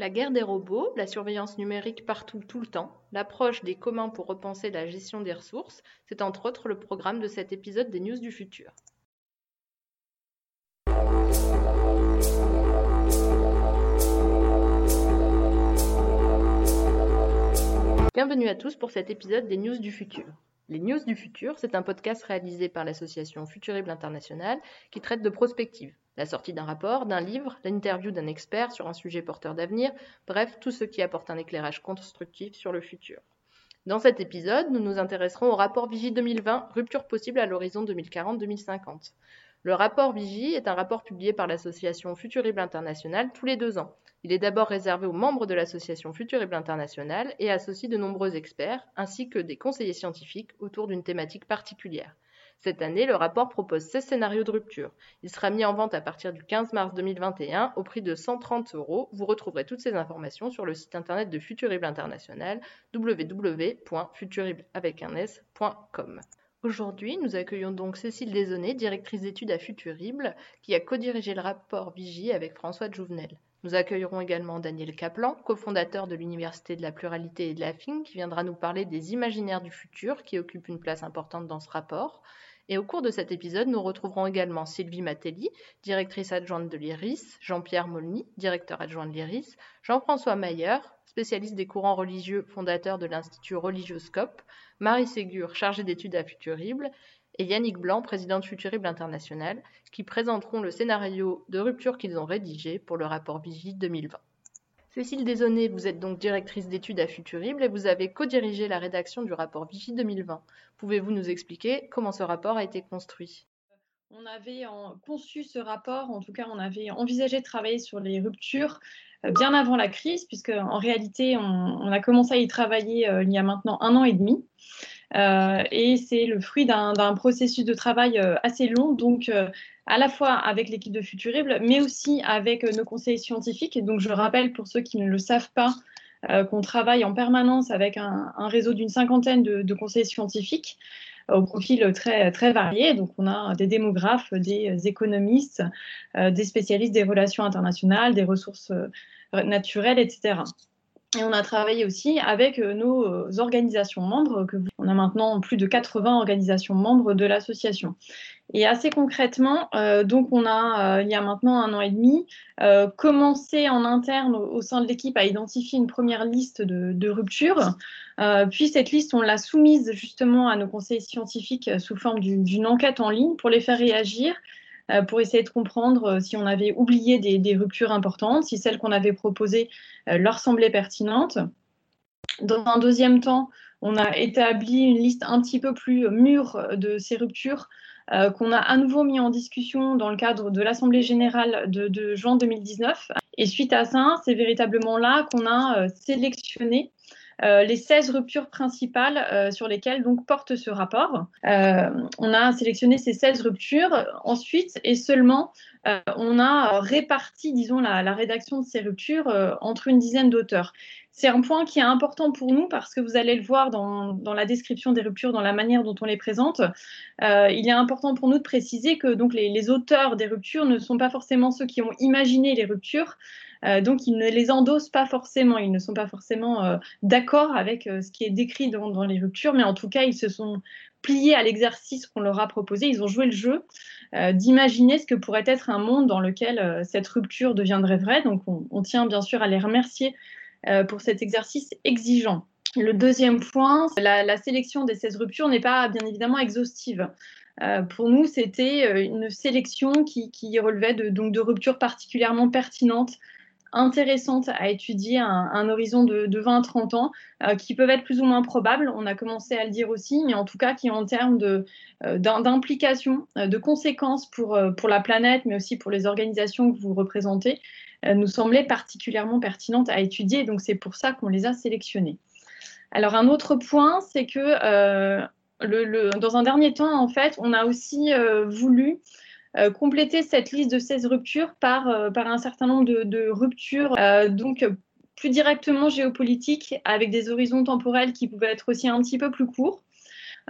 La guerre des robots, la surveillance numérique partout tout le temps, l'approche des communs pour repenser la gestion des ressources, c'est entre autres le programme de cet épisode des News du futur. Bienvenue à tous pour cet épisode des News du futur. Les News du futur, c'est un podcast réalisé par l'association Futurible International qui traite de prospective, la sortie d'un rapport, d'un livre, l'interview d'un expert sur un sujet porteur d'avenir, bref, tout ce qui apporte un éclairage constructif sur le futur. Dans cet épisode, nous nous intéresserons au rapport Vigie 2020, rupture possible à l'horizon 2040-2050. Le rapport Vigie est un rapport publié par l'association Futurible International tous les deux ans. Il est d'abord réservé aux membres de l'association Futurible International et associe de nombreux experts ainsi que des conseillers scientifiques autour d'une thématique particulière. Cette année, le rapport propose 16 scénarios de rupture. Il sera mis en vente à partir du 15 mars 2021 au prix de 130 euros. Vous retrouverez toutes ces informations sur le site internet de Futurible International www.futurible.com. Aujourd'hui, nous accueillons donc Cécile Desaunay, directrice d'études à Futurible, qui a co-dirigé le rapport Vigie avec François Jouvenel. Nous accueillerons également Daniel Kaplan, cofondateur de l'Université de la pluralité et de la FIN, qui viendra nous parler des imaginaires du futur qui occupent une place importante dans ce rapport. Et au cours de cet épisode, nous retrouverons également Sylvie Matelli, directrice adjointe de l'IRIS, Jean-Pierre Molny, directeur adjoint de l'IRIS, Jean-François Mayer, spécialiste des courants religieux, fondateur de l'Institut Religioscope, Marie Ségur, chargée d'études à Futurible, et Yannick Blanc, président de Futurible International, qui présenteront le scénario de rupture qu'ils ont rédigé pour le rapport Vigie 2020. Cécile Desaunay, vous êtes donc directrice d'études à Futurible et vous avez co-dirigé la rédaction du rapport Vichy 2020. Pouvez-vous nous expliquer comment ce rapport a été construit? On avait conçu ce rapport, en tout cas on avait envisagé de travailler sur les ruptures euh, bien avant la crise, puisque en réalité on, a commencé à y travailler euh, il y a maintenant un an et demi. Euh, et c'est le fruit d'un processus de travail assez long. Donc, à la fois avec l'équipe de Futurible, mais aussi avec euh, nos conseillers scientifiques. donc, je rappelle pour ceux qui ne le savent pas, euh, qu'on travaille en permanence avec un, réseau d'une cinquantaine de, conseillers scientifiques euh, au profil très, très varié. Donc, on a des démographes, des économistes, des spécialistes des relations internationales, des ressources naturelles, etc. Et on a travaillé aussi avec nos organisations membres. Que on a maintenant plus de 80 organisations membres de l'association. Et assez concrètement, euh, donc on a, euh, il y a maintenant un an et demi, euh, commencé en interne au, sein de l'équipe à identifier une première liste de, de ruptures. puis cette liste, on l'a soumise justement à nos conseillers scientifiques sous forme d'une enquête en ligne pour les faire réagir, pour essayer de comprendre si on avait oublié des, ruptures importantes, si celles qu'on avait proposées leur semblaient pertinentes. Dans un deuxième temps, on a établi une liste un petit peu plus mûre de ces ruptures euh, qu'on a à nouveau mis en discussion dans le cadre de l'Assemblée générale de, juin 2019. Et suite à ça, c'est véritablement là qu'on a euh, sélectionné euh, les 16 ruptures principales sur lesquelles donc porte ce rapport. on a sélectionné ces 16 ruptures. Ensuite, et seulement, on a réparti, disons, la, rédaction de ces ruptures entre une dizaine d'auteurs. C'est un point qui est important pour nous parce que vous allez le voir dans, la description des ruptures, dans la manière dont on les présente. Euh, il est important pour nous de préciser que donc les, auteurs des ruptures ne sont pas forcément ceux qui ont imaginé les ruptures. Euh, donc, ils ne les endossent pas forcément, ils ne sont pas forcément euh, d'accord avec ce qui est décrit dans, les ruptures, mais en tout cas, ils se sont pliés à l'exercice qu'on leur a proposé, ils ont joué le jeu d'imaginer ce que pourrait être un monde dans lequel cette rupture deviendrait vraie. Donc, on, tient bien sûr à les remercier euh, pour cet exercice exigeant. Le deuxième point, la, sélection des 16 ruptures n'est pas bien évidemment exhaustive. Euh, pour nous, c'était euh, une sélection qui, relevait donc de ruptures particulièrement pertinentes, intéressantes à étudier à un, horizon de, 20-30 ans, qui peuvent être plus ou moins probables, on a commencé à le dire aussi, mais en tout cas qui en termes d'implication, de, conséquences pour, la planète, mais aussi pour les organisations que vous représentez, euh, nous semblaient particulièrement pertinentes à étudier. Donc c'est pour ça qu'on les a sélectionnées. Alors un autre point, c'est que euh, dans un dernier temps, en fait, on a aussi euh, voulu compléter cette liste de 16 ruptures par, par un certain nombre de, ruptures, donc plus directement géopolitiques, avec des horizons temporels qui pouvaient être aussi un petit peu plus courts.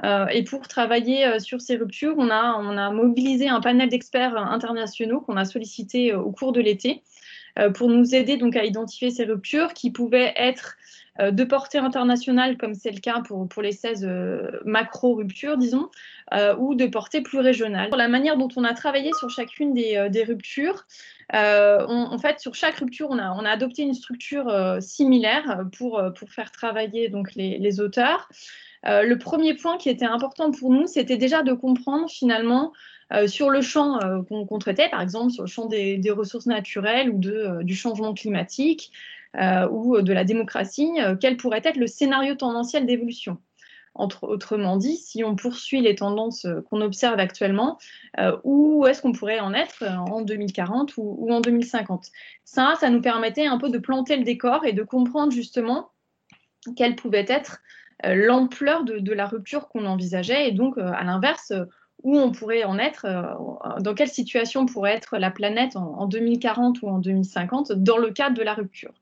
et pour travailler sur ces ruptures, on a, on a mobilisé un panel d'experts internationaux qu'on a sollicité au cours de l'été pour nous aider donc à identifier ces ruptures qui pouvaient être de portée internationale, comme c'est le cas pour, pour les 16 macro-ruptures, disons, ou de portée plus régionale. La manière dont on a travaillé sur chacune des, des ruptures, en fait, sur chaque rupture, on a, on a adopté une structure similaire pour, pour faire travailler donc, les, les auteurs. Euh, le premier point qui était important pour nous, c'était déjà de comprendre finalement euh, sur le champ euh, qu'on traitait, par exemple sur le champ des, ressources naturelles ou du changement climatique ou de la démocratie, quel pourrait être le scénario tendanciel d'évolution? autrement dit, si on poursuit les tendances qu'on observe actuellement, où est-ce qu'on pourrait en être en 2040 ou, en 2050 Ça, ça nous permettait un peu de planter le décor et de comprendre justement quelle pouvait être euh, l'ampleur de, la rupture qu'on envisageait et donc, euh, à l'inverse, euh, où on pourrait en être, dans quelle situation pourrait être la planète en, 2040 ou en 2050 dans le cadre de la rupture.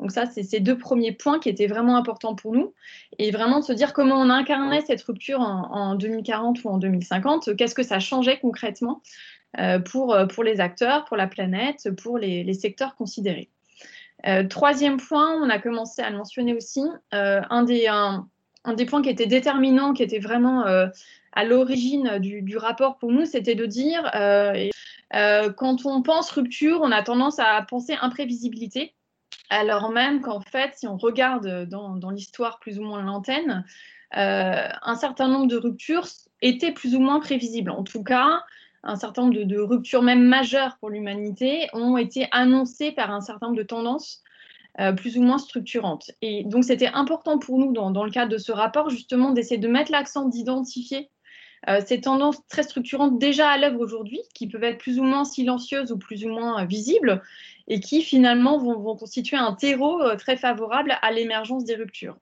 Donc ça, c'est ces deux premiers points qui étaient vraiment importants pour nous. Et vraiment de se dire comment on incarnait cette rupture en, 2040 ou en 2050, qu'est-ce que ça changeait concrètement pour, pour les acteurs, pour la planète, pour les, secteurs considérés. troisième point, on a commencé à le mentionner aussi, un des, un des points qui était déterminant, qui était vraiment euh, à l'origine du, rapport pour nous, c'était de dire, euh, euh, quand on pense rupture, on a tendance à penser imprévisibilité, alors même qu'en fait, si on regarde dans, l'histoire plus ou moins l'antenne, un certain nombre de ruptures étaient plus ou moins prévisibles. En tout cas, un certain nombre de, ruptures même majeures pour l'humanité ont été annoncées par un certain nombre de tendances euh, plus ou moins structurante. Et donc, c'était important pour nous, dans, le cadre de ce rapport, justement, d'essayer de mettre l'accent, d'identifier euh, ces tendances très structurantes déjà à l'œuvre aujourd'hui, qui peuvent être plus ou moins silencieuses ou plus ou moins euh, visibles, et qui finalement vont, constituer un terreau très favorable à l'émergence des ruptures.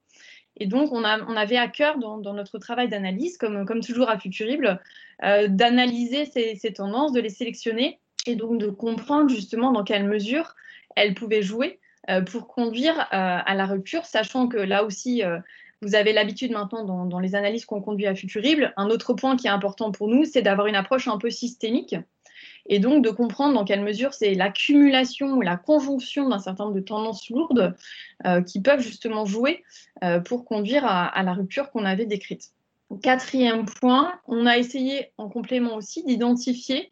Et donc, on, avait à cœur, dans, notre travail d'analyse, comme, toujours à Futurible, d'analyser ces, ces, tendances, de les sélectionner, et donc de comprendre justement dans quelle mesure elles pouvaient jouer euh, pour conduire euh, à la rupture, sachant que là aussi, euh, vous avez l'habitude maintenant dans, les analyses qu'on conduit à Futurible. Un autre point qui est important pour nous, c'est d'avoir une approche un peu systémique et donc de comprendre dans quelle mesure c'est l'accumulation ou la conjonction d'un certain nombre de tendances lourdes qui peuvent justement jouer pour conduire à, la rupture qu'on avait décrite. Quatrième point, on a essayé en complément aussi d'identifier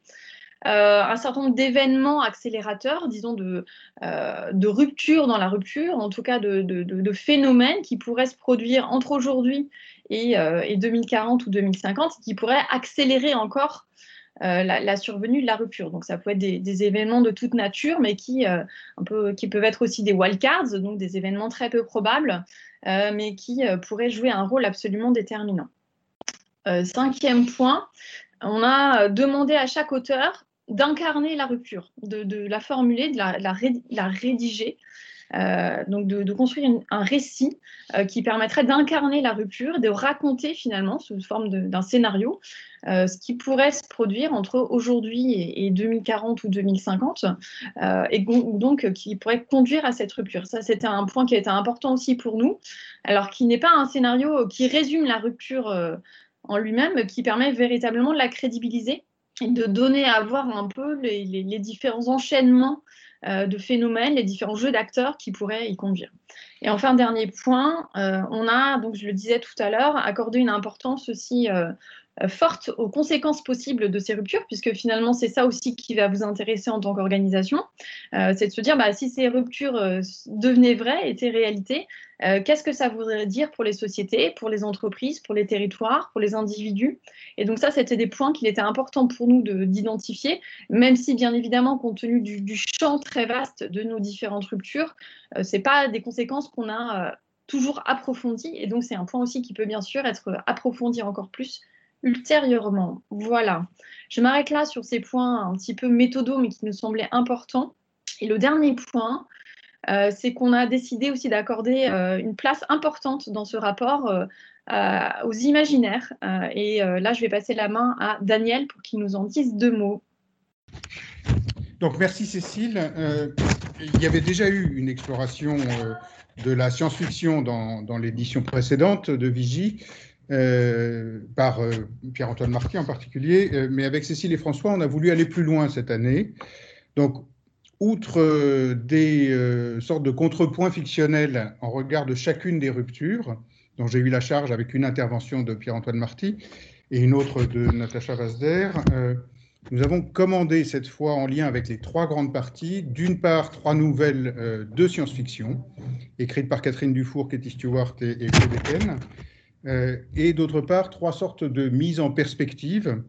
euh, un certain nombre d'événements accélérateurs, disons de, euh, de rupture dans la rupture, en tout cas de, phénomènes qui pourraient se produire entre aujourd'hui et, 2040 euh, ou 2050, qui pourraient accélérer encore la, survenue de la rupture. Donc ça peut être des, événements de toute nature, mais qui, un peu, qui peuvent être aussi des wildcards, donc des événements très peu probables, mais qui pourraient jouer un rôle absolument déterminant. cinquième point, on a demandé à chaque auteur d'incarner la rupture, de, la formuler, de la, rédiger, euh, donc de, construire un récit euh, qui permettrait d'incarner la rupture, de raconter finalement sous forme d'un scénario euh, ce qui pourrait se produire entre aujourd'hui et, 2040 ou 2050, et donc qui pourrait conduire à cette rupture. Ça, c'était un point qui a été important aussi pour nous, alors qui n'est pas un scénario qui résume la rupture en lui-même, qui permet véritablement de la crédibiliser et de donner à voir un peu les, différents enchaînements euh, de phénomènes, les différents jeux d'acteurs qui pourraient y conduire. Et enfin, dernier point, euh, on a, donc je le disais tout à l'heure, accordé une importance aussi euh, forte aux conséquences possibles de ces ruptures, puisque finalement c'est ça aussi qui va vous intéresser en tant qu'organisation, euh, c'est de se dire bah, si ces ruptures euh, devenaient vraies, étaient réalité, qu'est-ce que ça voudrait dire pour les sociétés, pour les entreprises, pour les territoires, pour les individus? Et donc ça, c'était des points qu'il était important pour nous d'identifier, même si bien évidemment, compte tenu du, du, champ très vaste de nos différentes ruptures, ce n'est pas des conséquences qu'on a toujours approfondies, et donc c'est un point aussi qui peut bien sûr être approfondi encore plus ultérieurement. Voilà. Je m'arrête là sur ces points un petit peu méthodaux, mais qui nous semblaient importants. Et le dernier point, euh, c'est qu'on a décidé aussi d'accorder euh, une place importante dans ce rapport euh, aux imaginaires. et là, je vais passer la main à Daniel pour qu'il nous en dise deux mots. Donc, merci Cécile. il y avait déjà eu une exploration de la science-fiction dans, dans l'édition précédente de Vigie. Euh, par euh, Pierre-Antoine Marquis en particulier, euh, mais avec Cécile et François, on a voulu aller plus loin cette année. Donc, outre des sortes de contrepoints fictionnels en regard de chacune des ruptures, dont j'ai eu la charge avec une intervention de Pierre-Antoine Marty et une autre de Natacha Vazder, nous avons commandé cette fois en lien avec les trois grandes parties, d'une part trois nouvelles de science-fiction, écrites par Catherine Dufour, Katie Stewart et, et Claude et d'autre part trois sortes de mises en perspective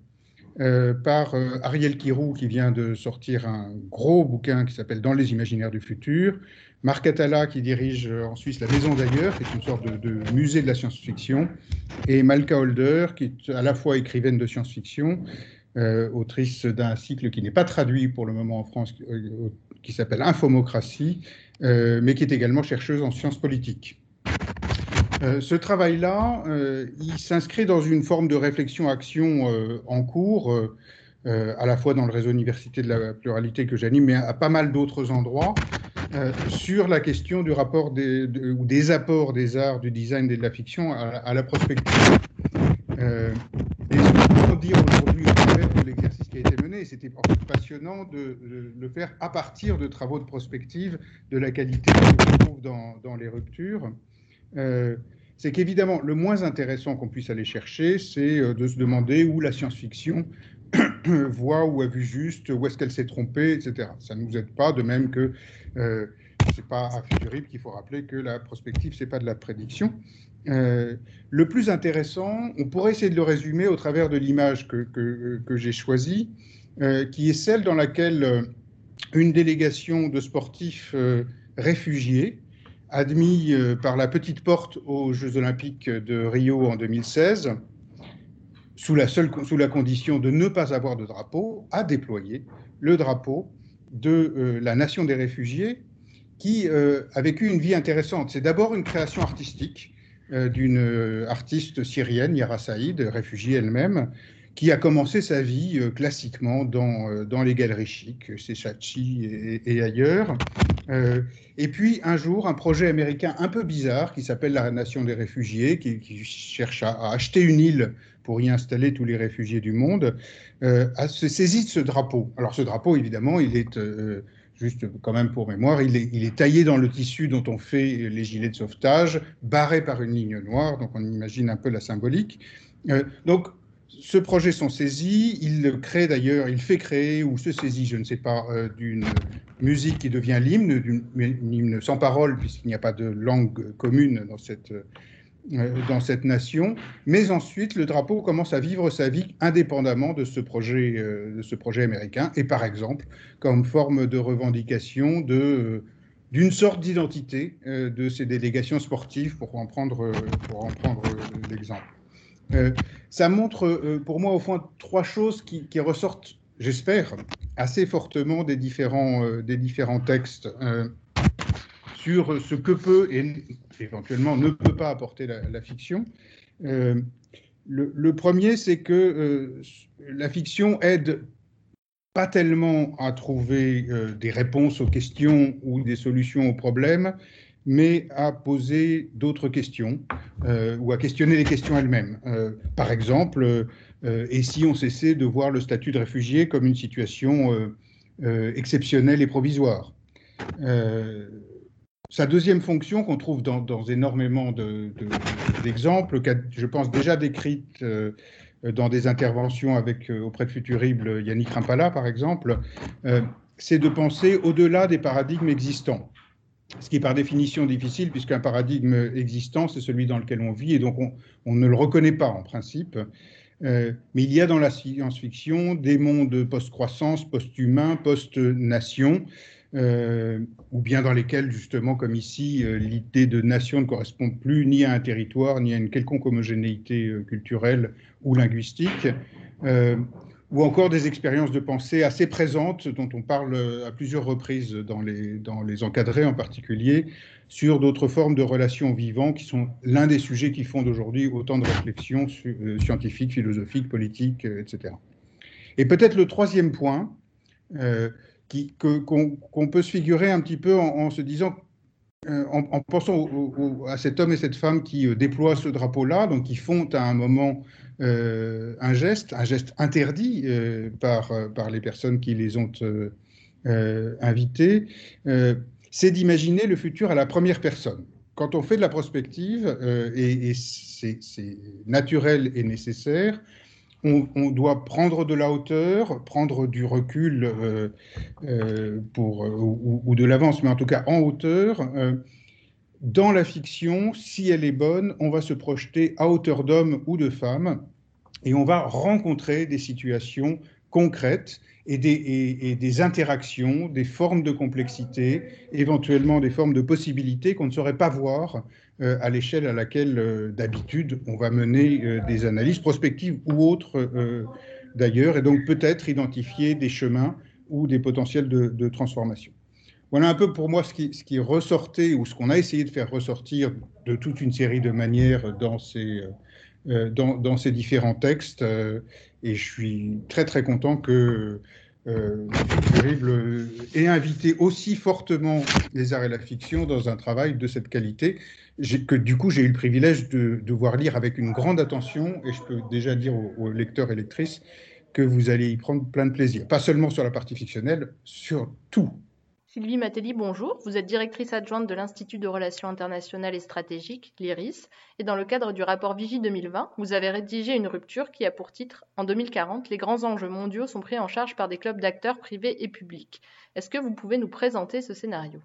euh, par Ariel Kirou, qui vient de sortir un gros bouquin qui s'appelle Dans les imaginaires du futur, Marc Atala, qui dirige en Suisse la Maison d'ailleurs, qui est une sorte de, musée de la science-fiction, et Malka Holder, qui est à la fois écrivaine de science-fiction, euh, autrice d'un cycle qui n'est pas traduit pour le moment en France, euh, qui s'appelle Infomocratie, euh, mais qui est également chercheuse en sciences politiques. Ce travail-là, il s'inscrit dans une forme de réflexion-action en cours, à la fois dans le réseau Université de la pluralité que j'anime, mais à pas mal d'autres endroits, sur la question du rapport des, ou des apports des arts, du design et de la fiction à, la prospective. et ce qu'on peut dire aujourd'hui l'exercice qui a été mené. C'était passionnant de, le faire à partir de travaux de prospective de la qualité qu'on trouve dans, les ruptures. Euh, c'est qu'évidemment, le moins intéressant qu'on puisse aller chercher, c'est euh, de se demander où la science-fiction voit ou a vu juste, où est-ce qu'elle s'est trompée, etc. Ça ne nous aide pas, de même que euh, c'est pas à Futurib qu'il faut rappeler que la prospective, c'est pas de la prédiction. Euh, le plus intéressant, on pourrait essayer de le résumer au travers de l'image que, j'ai choisie, qui est celle dans laquelle une délégation de sportifs réfugiés, admis par la petite porte aux Jeux olympiques de Rio en 2016, sous la, seule, sous la condition de ne pas avoir de drapeau, a déployé le drapeau de la nation des réfugiés qui a vécu une vie intéressante. C'est d'abord une création artistique euh, d'une euh, artiste syrienne, Yara Saïd, réfugiée elle-même, qui a commencé sa vie euh, classiquement dans, dans les galeries chics, chez Chachi et, ailleurs. Et puis un jour, un projet américain un peu bizarre qui s'appelle la Nation des réfugiés, qui, cherche à, acheter une île pour y installer tous les réfugiés du monde, a se saisi de ce drapeau. Alors ce drapeau, évidemment, il est juste quand même pour mémoire, il est, taillé dans le tissu dont on fait les gilets de sauvetage, barré par une ligne noire, donc on imagine un peu la symbolique. Euh, donc, ce projet sont saisis, il crée d'ailleurs, il fait créer ou se saisit, je ne sais pas, euh, d'une musique qui devient l'hymne, d'une hymne sans parole puisqu'il n'y a pas de langue commune dans cette euh, dans cette nation, mais ensuite le drapeau commence à vivre sa vie indépendamment de ce projet, euh, de ce projet américain, et par exemple comme forme de revendication de d'une sorte d'identité de ces délégations sportives, pour en prendre, pour en prendre l'exemple. Ça montre pour moi au fond trois choses qui, ressortent, j'espère, assez fortement des différents, différents textes sur ce que peut et éventuellement ne peut pas apporter la, fiction. Euh, le, premier, c'est que euh, la fiction aide pas tellement à trouver euh, des réponses aux questions ou des solutions aux problèmes, mais à poser d'autres questions ou à questionner les questions elles-mêmes. par exemple, et si on cessait de voir le statut de réfugié comme une situation exceptionnelle et provisoire? Sa deuxième fonction, qu'on trouve dans, énormément d'exemples, de, je pense déjà décrite euh, dans des interventions avec, euh, auprès de Futurible Yannick Rimpala, par exemple, euh, c'est de penser au-delà des paradigmes existants. Ce qui est par définition difficile, puisqu'un paradigme existant, c'est celui dans lequel on vit, et donc on, ne le reconnaît pas en principe. mais il y a dans la science-fiction des mondes post-croissance, post-humain, post-nation, euh, ou bien dans lesquels, justement, comme ici, euh, l'idée de nation ne correspond plus ni à un territoire, ni à une quelconque homogénéité euh, culturelle ou linguistique, ou encore des expériences de pensée assez présentes, dont on parle à plusieurs reprises dans les, dans les encadrés en particulier, sur d'autres formes de relations vivants qui sont l'un des sujets qui font d'aujourd'hui autant de réflexions scientifiques, philosophiques, politiques, etc. Et peut-être le troisième point, qu'on peut se figurer un petit peu en, se disant, euh, en, pensant à cet homme et cette femme qui euh, déploient ce drapeau-là, donc qui font à un moment euh, un geste, un geste interdit par, par les personnes qui les ont invités, c'est d'imaginer le futur à la première personne. Quand on fait de la prospective, et, c'est naturel et nécessaire, on, doit prendre de la hauteur, prendre du recul euh, euh, euh, ou, de l'avance, mais en tout cas en hauteur. Dans la fiction, si elle est bonne, on va se projeter à hauteur d'homme ou de femme et on va rencontrer des situations concrètes et des, interactions, des formes de complexité, éventuellement des formes de possibilités qu'on ne saurait pas voir euh, à l'échelle à laquelle euh, d'habitude on va mener euh, des analyses prospectives ou autres d'ailleurs, et donc peut-être identifier des chemins ou des potentiels de, transformation. Voilà un peu pour moi ce qui, ressortait ou ce qu'on a essayé de faire ressortir de toute une série de manières dans ces, dans, ces différents textes. et je suis très très content que euh, terrible ait invité aussi fortement les arts et la fiction dans un travail de cette qualité que du coup j'ai eu le privilège de, de, voir lire avec une grande attention et je peux déjà dire aux, lecteurs et lectrices que vous allez y prendre plein de plaisir, pas seulement sur la partie fictionnelle, sur tout. Sylvie Matelli, bonjour. Vous êtes directrice adjointe de l'Institut de relations internationales et stratégiques, l'IRIS, et dans le cadre du rapport Vigie 2020, vous avez rédigé une rupture qui a pour titre En 2040, les grands enjeux mondiaux sont pris en charge par des clubs d'acteurs privés et publics. Est-ce que vous pouvez nous présenter ce scénario?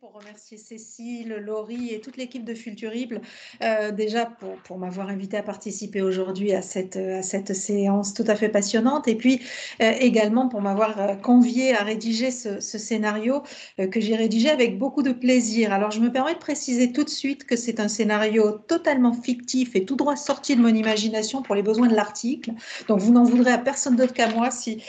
Pour remercier Cécile, Laurie et toute l'équipe de Fulturible, euh, déjà pour, m'avoir invité à participer aujourd'hui à cette, séance tout à fait passionnante, et puis euh, également pour m'avoir euh, convié à rédiger ce, scénario que j'ai rédigé avec beaucoup de plaisir. Alors je me permets de préciser tout de suite que c'est un scénario totalement fictif et tout droit sorti de mon imagination pour les besoins de l'article. Donc vous n'en voudrez à personne d'autre qu'à moi si,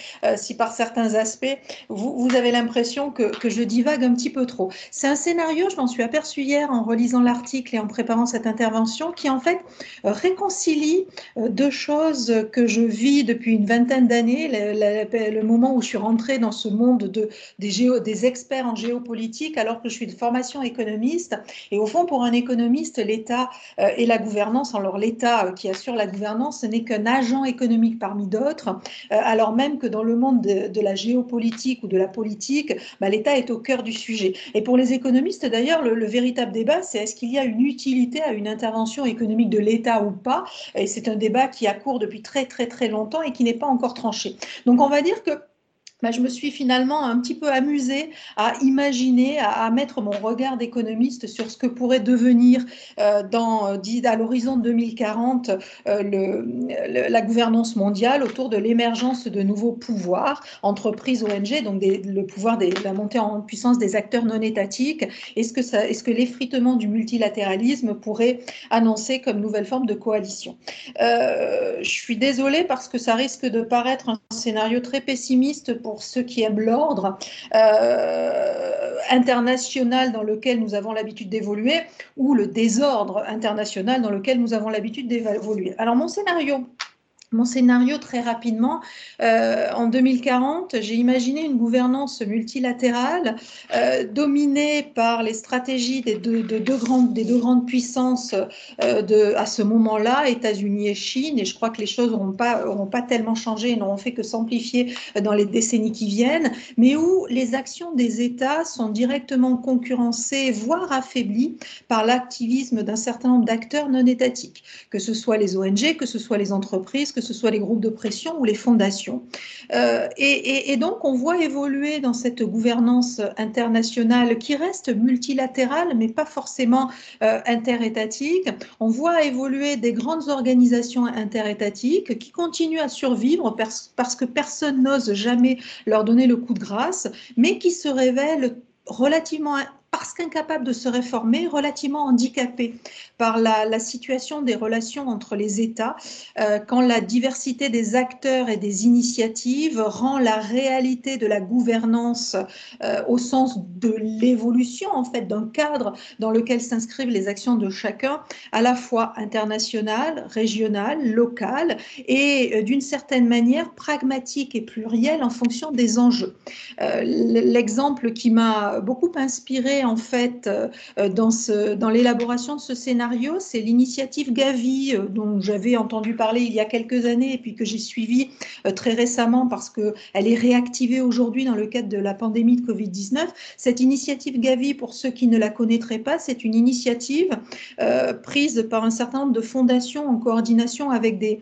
par certains aspects vous, avez l'impression que je divague un petit peu trop. C'est un scénario, je m'en suis aperçue hier en relisant l'article et en préparant cette intervention, qui en fait euh, réconcilie euh, deux choses que je vis depuis une vingtaine d'années, le, moment où je suis rentrée dans ce monde de, des, experts en géopolitique alors que je suis de formation économiste. Et au fond, pour un économiste, l'État euh, et la gouvernance, alors l'État qui assure la gouvernance, ce n'est qu'un agent économique parmi d'autres, alors même que dans le monde de, la géopolitique ou de la politique, bah, l'État est au cœur du sujet. Les économistes, d'ailleurs, le, véritable débat, c'est est-ce qu'il y a une utilité à une intervention économique de l'État ou pas? Et c'est un débat qui a cours depuis très très très longtemps et qui n'est pas encore tranché. Donc on va dire que bah, je me suis finalement un petit peu amusée à imaginer, à, mettre mon regard d'économiste sur ce que pourrait devenir euh, dans, euh, à l'horizon 2040 euh, la gouvernance mondiale autour de l'émergence de nouveaux pouvoirs, entreprises, ONG, donc le pouvoir de la montée en puissance des acteurs non étatiques. Est-ce que, l'effritement du multilatéralisme pourrait annoncer comme nouvelle forme de coalition? Je suis désolée parce que ça risque de paraître un scénario très pessimiste pour ceux qui aiment l'ordre euh, international dans lequel nous avons l'habitude d'évoluer ou le désordre international dans lequel nous avons l'habitude d'évoluer. Alors mon scénario mon scénario très rapidement. Euh, en 2040, j'ai imaginé une gouvernance multilatérale euh, dominée par les stratégies des deux, de deux grandes, des deux grandes puissances euh, de, à ce moment-là, États-Unis et Chine. Et je crois que les choses n'auront pas, tellement changé n'auront fait que s'amplifier dans les décennies qui viennent, mais où les actions des États sont directement concurrencées, voire affaiblies par l'activisme d'un certain nombre d'acteurs non étatiques, que ce soit les ONG, que ce soit les entreprises, que ce soit les groupes de pression ou les fondations. Euh, et, donc, on voit évoluer dans cette gouvernance internationale qui reste multilatérale, mais pas forcément euh, interétatique. On voit évoluer des grandes organisations interétatiques qui continuent à survivre parce que personne n'ose jamais leur donner le coup de grâce, mais qui se révèlent relativement parce qu'incapables de se réformer, relativement handicapés par la, situation des relations entre les États, euh, quand la diversité des acteurs et des initiatives rend la réalité de la gouvernance euh, au sens de l'évolution en fait d'un cadre dans lequel s'inscrivent les actions de chacun, à la fois international, régional, local et euh, d'une certaine manière pragmatique et pluriel en fonction des enjeux. L'exemple qui m'a beaucoup inspiré en fait dans, ce, dans l'élaboration de ce scénario, c'est l'initiative Gavi dont j'avais entendu parler il y a quelques années et puis que j'ai suivi très récemment parce qu'elle est réactivée aujourd'hui dans le cadre de la pandémie de Covid-19. Cette initiative Gavi, pour ceux qui ne la connaîtraient pas, c'est une initiative prise par un certain nombre de fondations en coordination avec des,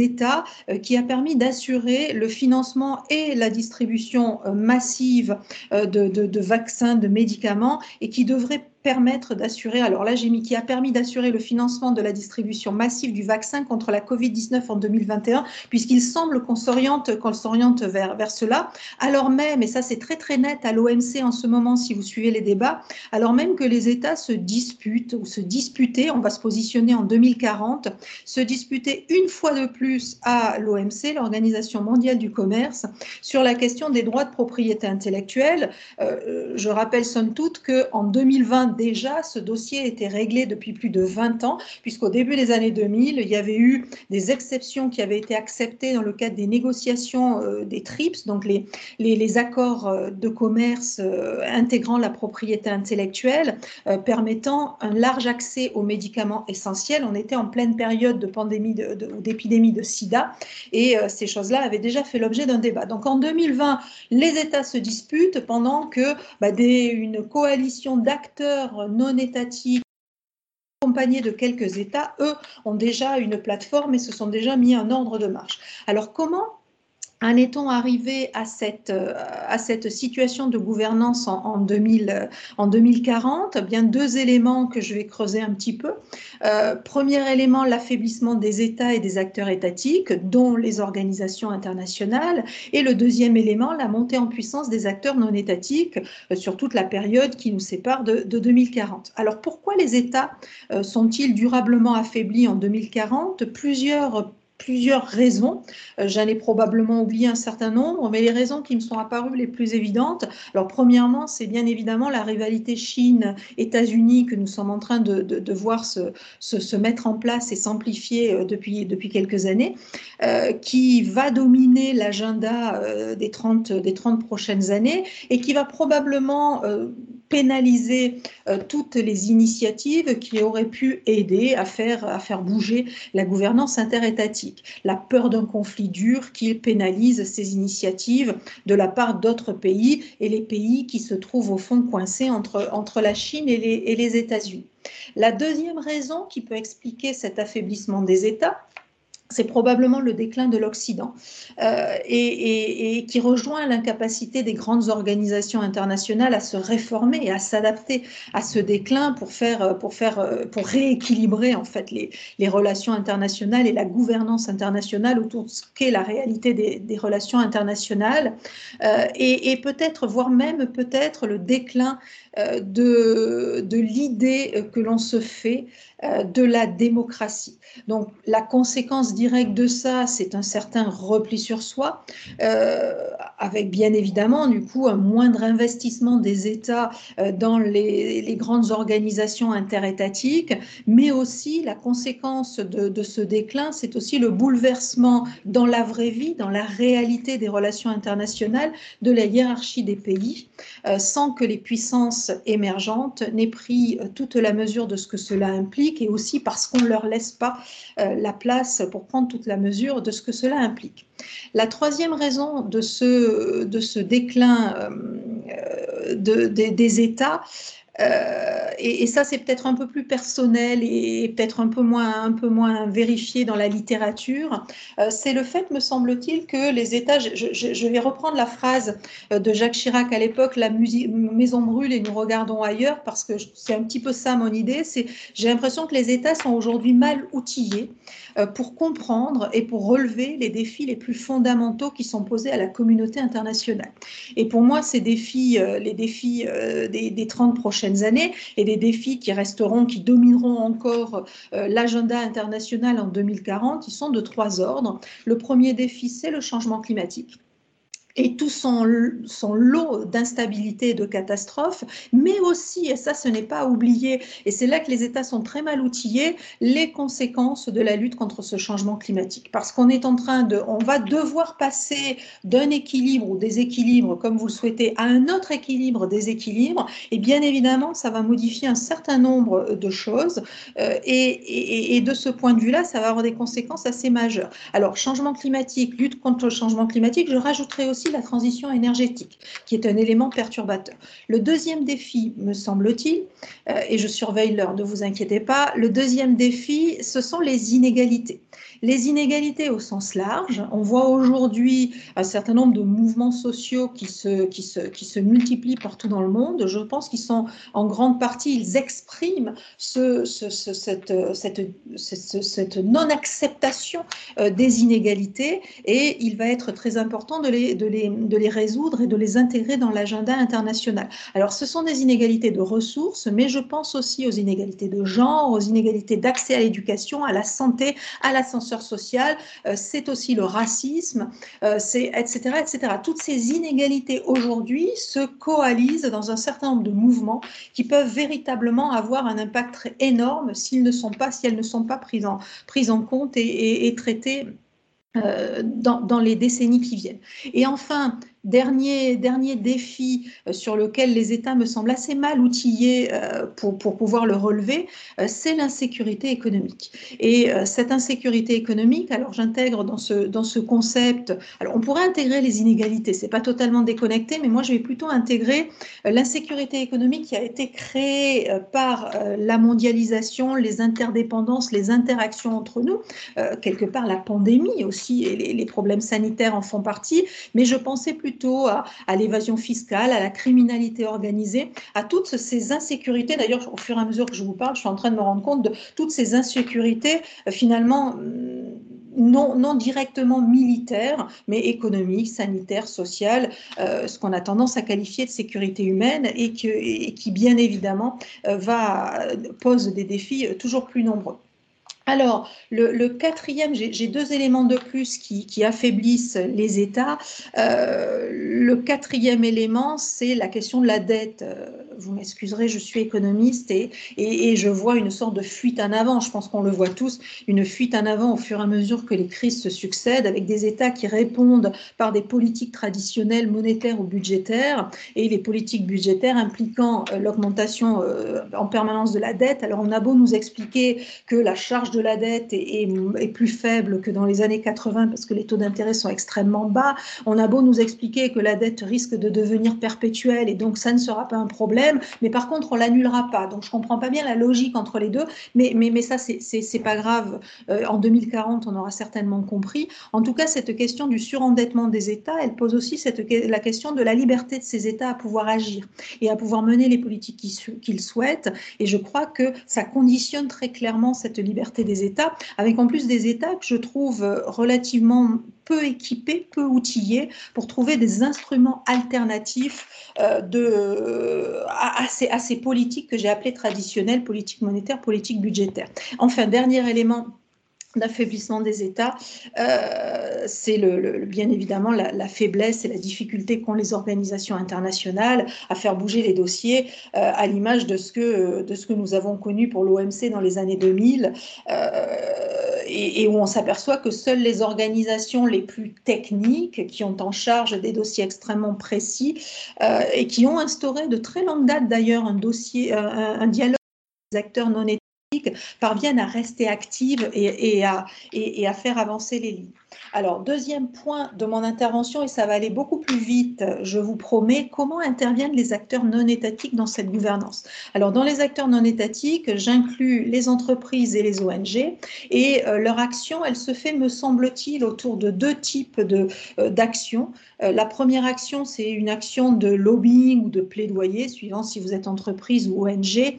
États qui a permis d'assurer le financement et la distribution massive de vaccins, de médicaments et qui devrait permettre d'assurer, alors là j'ai mis qui a permis d'assurer le financement de la distribution massive du vaccin contre la Covid-19 en 2021, puisqu'il semble qu'on s'oriente, qu'on vers, vers cela, alors même, et ça c'est très très net à l'OMC en ce moment si vous suivez les débats, alors même que les États se disputent ou se disputaient, on va se positionner en 2040, se disputaient une fois de plus à l'OMC, l'Organisation mondiale du commerce, sur la question des droits de propriété intellectuelle. Euh, je rappelle somme toute qu'en 2020, déjà, ce dossier était réglé depuis plus de 20 ans, puisqu'au début des années 2000, il y avait eu des exceptions qui avaient été acceptées dans le cadre des négociations euh, des TRIPS, donc les, les, accords euh, de commerce euh, intégrant la propriété intellectuelle, permettant un large accès aux médicaments essentiels. On était en pleine période de pandémie ou d'épidémie de, sida, et ces choses-là avaient déjà fait l'objet d'un débat. Donc en 2020, les États se disputent pendant que bah, une coalition d'acteurs non étatiques accompagnés de quelques États, eux, ont déjà une plateforme et se sont déjà mis en ordre de marche. Alors comment en est-on arrivé à cette, euh, à cette situation de gouvernance en, en, 2000, en 2040 eh Bien deux éléments que je vais creuser un petit peu. Euh, premier élément, l'affaiblissement des États et des acteurs étatiques, dont les organisations internationales. Et le deuxième élément, la montée en puissance des acteurs non étatiques euh, sur toute la période qui nous sépare de, de 2040. Alors pourquoi les États euh, sont-ils durablement affaiblis en 2040 Plusieurs plusieurs raisons. Euh, j'en ai probablement oublié un certain nombre, mais les raisons qui me sont apparues les plus évidentes, alors premièrement, c'est bien évidemment la rivalité Chine-États-Unis que nous sommes en train de, voir se, se, mettre en place et s'amplifier euh, depuis, depuis quelques années, euh, qui va dominer l'agenda des, 30, des 30 prochaines années et qui va probablement pénaliser euh, toutes les initiatives qui auraient pu aider à faire, bouger la gouvernance interétatique. La peur d'un conflit dur qui pénalise ces initiatives de la part d'autres pays et les pays qui se trouvent au fond coincés entre, la Chine et les États-Unis. La deuxième raison qui peut expliquer cet affaiblissement des États, c'est probablement le déclin de l'Occident euh, et, qui rejoint l'incapacité des grandes organisations internationales à se réformer et à s'adapter à ce déclin pour faire, pour faire, pour rééquilibrer en fait les, relations internationales et la gouvernance internationale autour de ce qu'est la réalité des, relations internationales euh, et, et peut-être, voire même peut-être le déclin euh, de, de l'idée que l'on se fait euh, de la démocratie. Donc la conséquence directe de ça, c'est un certain repli sur soi, euh, avec bien évidemment du coup un moindre investissement des États euh, dans les, grandes organisations interétatiques, mais aussi la conséquence de, de ce déclin, c'est aussi le bouleversement dans la vraie vie, dans la réalité des relations internationales, de la hiérarchie des pays, euh, sans que les puissances émergentes n'aient pris toute la mesure de ce que cela implique et aussi parce qu'on ne leur laisse pas euh, la place pour prendre toute la mesure de ce que cela implique. La troisième raison de ce, de ce déclin euh, de, de, des États, euh, et, ça, c'est peut-être un peu plus personnel et peut-être un peu moins, un peu moins vérifié dans la littérature. Euh, c'est le fait, me semble-t-il, que les États. Je, je, vais reprendre la phrase de Jacques Chirac à l'époque la maison brûle et nous regardons ailleurs, parce que c'est un petit peu ça mon idée. C'est j'ai l'impression que les États sont aujourd'hui mal outillés pour comprendre et pour relever les défis les plus fondamentaux qui sont posés à la communauté internationale. Et pour moi, ces défis, euh, les défis des, des 30 prochaines années et des défis qui resteront, qui domineront encore euh, l'agenda international en 2040, ils sont de trois ordres. Le premier défi, c'est le changement climatique. Et tout son, lot d'instabilité et de catastrophes, mais aussi, et ça ce n'est pas oublié, et c'est là que les États sont très mal outillés, les conséquences de la lutte contre ce changement climatique. Parce qu'on est en train de, on va devoir passer d'un équilibre ou des équilibres, comme vous le souhaitez, à un autre équilibre des équilibres, et bien évidemment, ça va modifier un certain nombre de choses, euh, et, et de ce point de vue-là, ça va avoir des conséquences assez majeures. Alors, changement climatique, lutte contre le changement climatique, je rajouterai aussi la transition énergétique, qui est un élément perturbateur. Le deuxième défi, me semble-t-il, euh, et je surveille l'heure, ne vous inquiétez pas, le deuxième défi, ce sont les inégalités. Les inégalités au sens large, on voit aujourd'hui un certain nombre de mouvements sociaux qui se, qui, se, qui se multiplient partout dans le monde. Je pense qu'ils sont en grande partie, ils expriment ce, ce, cette, cette, cette non-acceptation euh, des inégalités et il va être très important de les, de les, de les résoudre et de les intégrer dans l'agenda international. Alors ce sont des inégalités de ressources, mais je pense aussi aux inégalités de genre, aux inégalités d'accès à l'éducation, à la santé, à social, euh, c'est aussi le racisme, euh, c'est etc., etc. Toutes ces inégalités aujourd'hui se coalisent dans un certain nombre de mouvements qui peuvent véritablement avoir un impact très énorme s'ils ne sont pas, si elles ne sont pas prises en, prises en compte et traitées euh, dans, dans, les décennies qui viennent. Et enfin, Dernier, dernier défi euh, sur lequel les États me semblent assez mal outillés euh, pour, pour pouvoir le relever, euh, c'est l'insécurité économique. Et cette insécurité économique, alors j'intègre dans ce, dans ce concept, alors on pourrait intégrer les inégalités, c'est pas totalement déconnecté, mais moi je vais plutôt intégrer l'insécurité économique qui a été créée par la mondialisation, les interdépendances, les interactions entre nous, quelque part la pandémie aussi et les, les problèmes sanitaires en font partie, mais je pensais plutôt plutôt à, l'évasion fiscale, à la criminalité organisée, à toutes ces insécurités. D'ailleurs, au fur et à mesure que je vous parle, je suis en train de me rendre compte de toutes ces insécurités euh, finalement mm, non, directement militaires, mais économiques, sanitaires, sociales, euh, ce qu'on a tendance à qualifier de sécurité humaine et, qui, bien évidemment, euh, pose des défis toujours plus nombreux. Alors, le, quatrième, j'ai deux éléments de plus qui, affaiblissent les États. Euh, le quatrième élément, c'est la question de la dette. Euh, vous m'excuserez, je suis économiste et, et, je vois une sorte de fuite en avant. Je pense qu'on le voit tous, une fuite en avant au fur et à mesure que les crises se succèdent, avec des États qui répondent par des politiques traditionnelles monétaires ou budgétaires, et les politiques budgétaires impliquant euh, l'augmentation en permanence de la dette. Alors, on a beau nous expliquer que la charge de la dette est, plus faible que dans les années 80 parce que les taux d'intérêt sont extrêmement bas. On a beau nous expliquer que la dette risque de devenir perpétuelle et donc ça ne sera pas un problème, mais par contre on l'annulera pas. Donc je comprends pas bien la logique entre les deux, mais, mais, mais ça c'est pas grave. Euh, en 2040 on aura certainement compris. En tout cas cette question du surendettement des États, elle pose aussi la question de la liberté de ces États à pouvoir agir et à pouvoir mener les politiques qu'ils souhaitent. Et je crois que ça conditionne très clairement cette liberté des États, avec en plus des États que je trouve relativement peu équipés, peu outillés pour trouver des instruments alternatifs euh, de, à, ces, à ces politiques que j'ai appelées traditionnelles, politique monétaire, politique budgétaire. Enfin, dernier élément d'affaiblissement des États, euh, c'est le, bien évidemment la, faiblesse et la difficulté qu'ont les organisations internationales à faire bouger les dossiers, euh, à l'image de, ce que, de ce que nous avons connu pour l'OMC dans les années 2000, euh, et, où on s'aperçoit que seules les organisations les plus techniques, qui ont en charge des dossiers extrêmement précis, et qui ont instauré de très longue date d'ailleurs un dossier, un, un dialogue acteurs non étatiques, parviennent à rester actives et, à, et, à, faire avancer les lignes. Alors, deuxième point de mon intervention, et ça va aller beaucoup plus vite, je vous promets, comment interviennent les acteurs non étatiques dans cette gouvernance? Alors, dans les acteurs non étatiques, j'inclus les entreprises et les ONG, et euh, leur action, elle se fait, me semble-t-il, autour de deux types euh, d'actions. Euh, la première action, c'est une action de lobbying ou de plaidoyer, suivant si vous êtes entreprise ou ONG,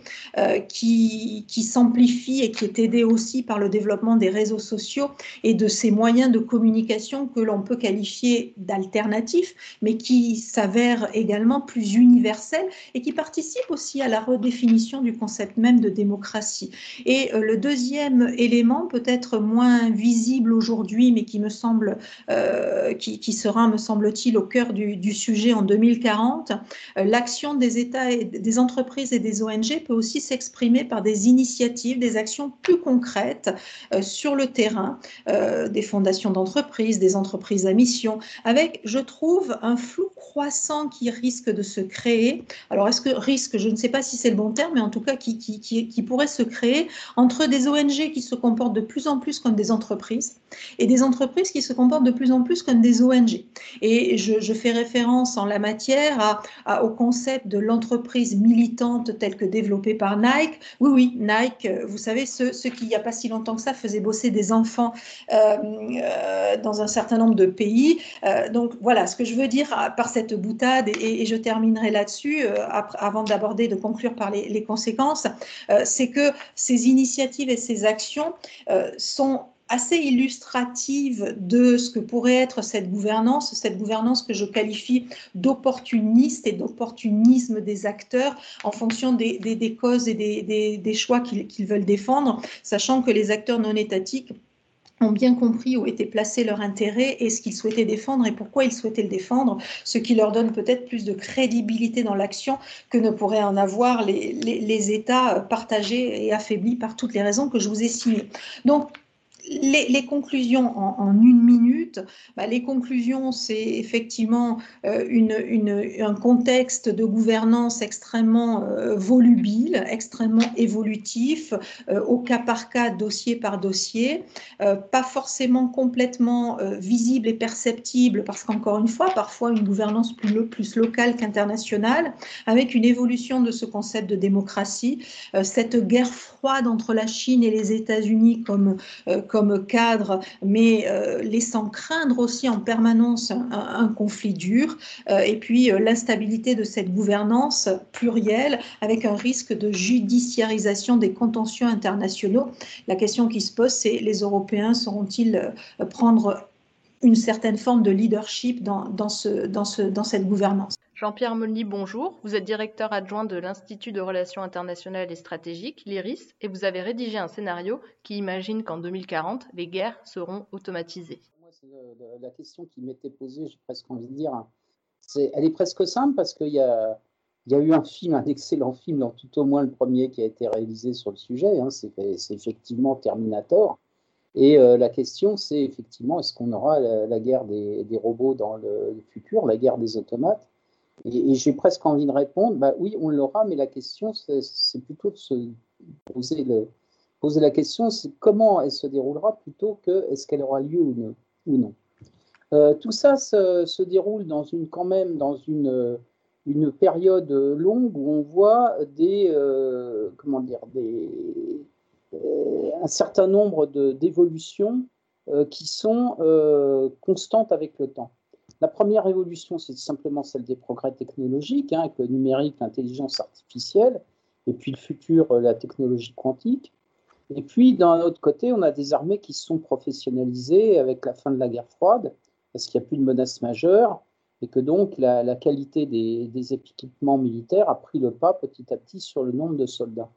qui, qui s'amplifie et qui est aidée aussi par le développement des réseaux sociaux et de ces moyens de communication que l'on peut qualifier d'alternatifs, mais qui s'avèrent également plus universels et qui participent aussi à la redéfinition du concept même de démocratie. Et euh, le deuxième élément, peut-être moins visible aujourd'hui, mais qui me semble, euh, qui, sera, me semble-t-il, au cœur du, sujet en 2040, euh, l'action des États, des entreprises et des ONG peut aussi s'exprimer par des initiatives, des actions plus concrètes sur le terrain, des fondations d'entreprises, des entreprises à mission, avec, je trouve, un flou croissant qui risque de se créer. Alors, est-ce que risque, je ne sais pas si c'est le bon terme, mais en tout cas qui, pourrait se créer entre des ONG qui se comportent de plus en plus comme des entreprises et des entreprises qui se comportent de plus en plus comme des ONG. Et je, fais référence en la matière au concept de l'entreprise militante tel que développé par Nike. Oui, oui, Nike, vous savez, ceux, qui, il n'y a pas si longtemps que ça, faisaient bosser des enfants euh, euh, dans un certain nombre de pays. Euh, donc voilà, ce que je veux dire par cette boutade, et, je terminerai là-dessus avant d'aborder, de conclure par les, conséquences, c'est que ces initiatives et ces actions sont assez illustrative de ce que pourrait être cette gouvernance, cette gouvernance que je qualifie d'opportuniste et d'opportunisme des acteurs en fonction des, causes et des choix qu'ils veulent défendre, sachant que les acteurs non étatiques ont bien compris où était placé leur intérêt et ce qu'ils souhaitaient défendre et pourquoi ils souhaitaient le défendre, ce qui leur donne peut-être plus de crédibilité dans l'action que ne pourraient en avoir les, États partagés et affaiblis par toutes les raisons que je vous ai signées. Les, conclusions en, une minute, bah, les conclusions, c'est effectivement euh, un contexte de gouvernance extrêmement euh, volubile, extrêmement évolutif, euh, au cas par cas, dossier par dossier, pas forcément complètement visible et perceptible, parce qu'encore une fois, parfois une gouvernance plus locale qu'internationale, avec une évolution de ce concept de démocratie, cette guerre froide entre la Chine et les États-Unis comme, comme cadre, mais euh, laissant craindre aussi en permanence un, conflit dur, euh, et puis euh, l'instabilité de cette gouvernance plurielle avec un risque de judiciarisation des contentieux internationaux. La question qui se pose, c'est les Européens sauront-ils prendre une certaine forme de leadership dans cette gouvernance? Jean-Pierre Molny, bonjour. Vous êtes directeur adjoint de l'Institut de relations internationales et stratégiques, l'IRIS, et vous avez rédigé un scénario qui imagine qu'en 2040, les guerres seront automatisées. La question qui m'était posée, j'ai presque envie de dire. elle est presque simple parce qu'il y a, eu un film, un excellent film, tout au moins le premier qui a été réalisé sur le sujet, hein, c'est, effectivement Terminator. Et euh, la question, c'est effectivement, est-ce qu'on aura la, guerre des, robots dans le futur, la guerre des automates? Et, j'ai presque envie de répondre, bah oui, on l'aura, mais la question, c'est plutôt de se poser, le, poser la question, c'est comment elle se déroulera plutôt que est-ce qu'elle aura lieu ou, non. Euh, tout ça se, se, déroule dans une, quand même dans une, une période longue où on voit des, euh, comment dire, des, euh, un certain nombre d'évolutions qui sont constantes avec le temps. La première évolution, c'est simplement celle des progrès technologiques, hein, avec le numérique, l'intelligence artificielle, et puis le futur, euh, la technologie quantique. Et puis, d'un autre côté, on a des armées qui se sont professionnalisées avec la fin de la guerre froide, parce qu'il n'y a plus de menaces majeures, et que donc la, qualité des, des, équipements militaires a pris le pas petit à petit sur le nombre de soldats.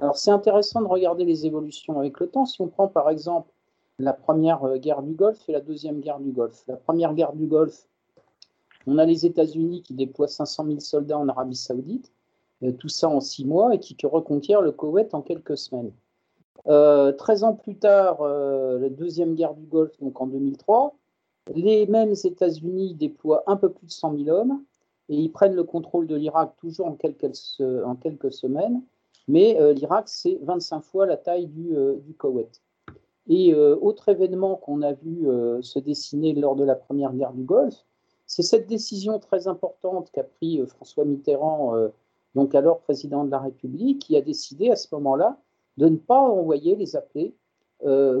Alors, c'est intéressant de regarder les évolutions avec le temps. Si on prend par exemple la première euh, guerre du Golfe et la deuxième guerre du Golfe. La première guerre du Golfe, on a les États-Unis qui déploient 500 000 soldats en Arabie Saoudite, euh, tout ça en six mois, et qui reconquièrent le Koweït en quelques semaines. Euh, 13 ans plus tard, la deuxième guerre du Golfe, donc en 2003, les mêmes États-Unis déploient un peu plus de 100 000 hommes et ils prennent le contrôle de l'Irak toujours en quelques, semaines, mais l'Irak, c'est 25 fois la taille du Koweït. Et euh, autre événement qu'on a vu euh, se dessiner lors de la première guerre du Golfe, c'est cette décision très importante qu'a pris euh, François Mitterrand, donc alors président de la République, qui a décidé à ce moment-là de ne pas envoyer les appelés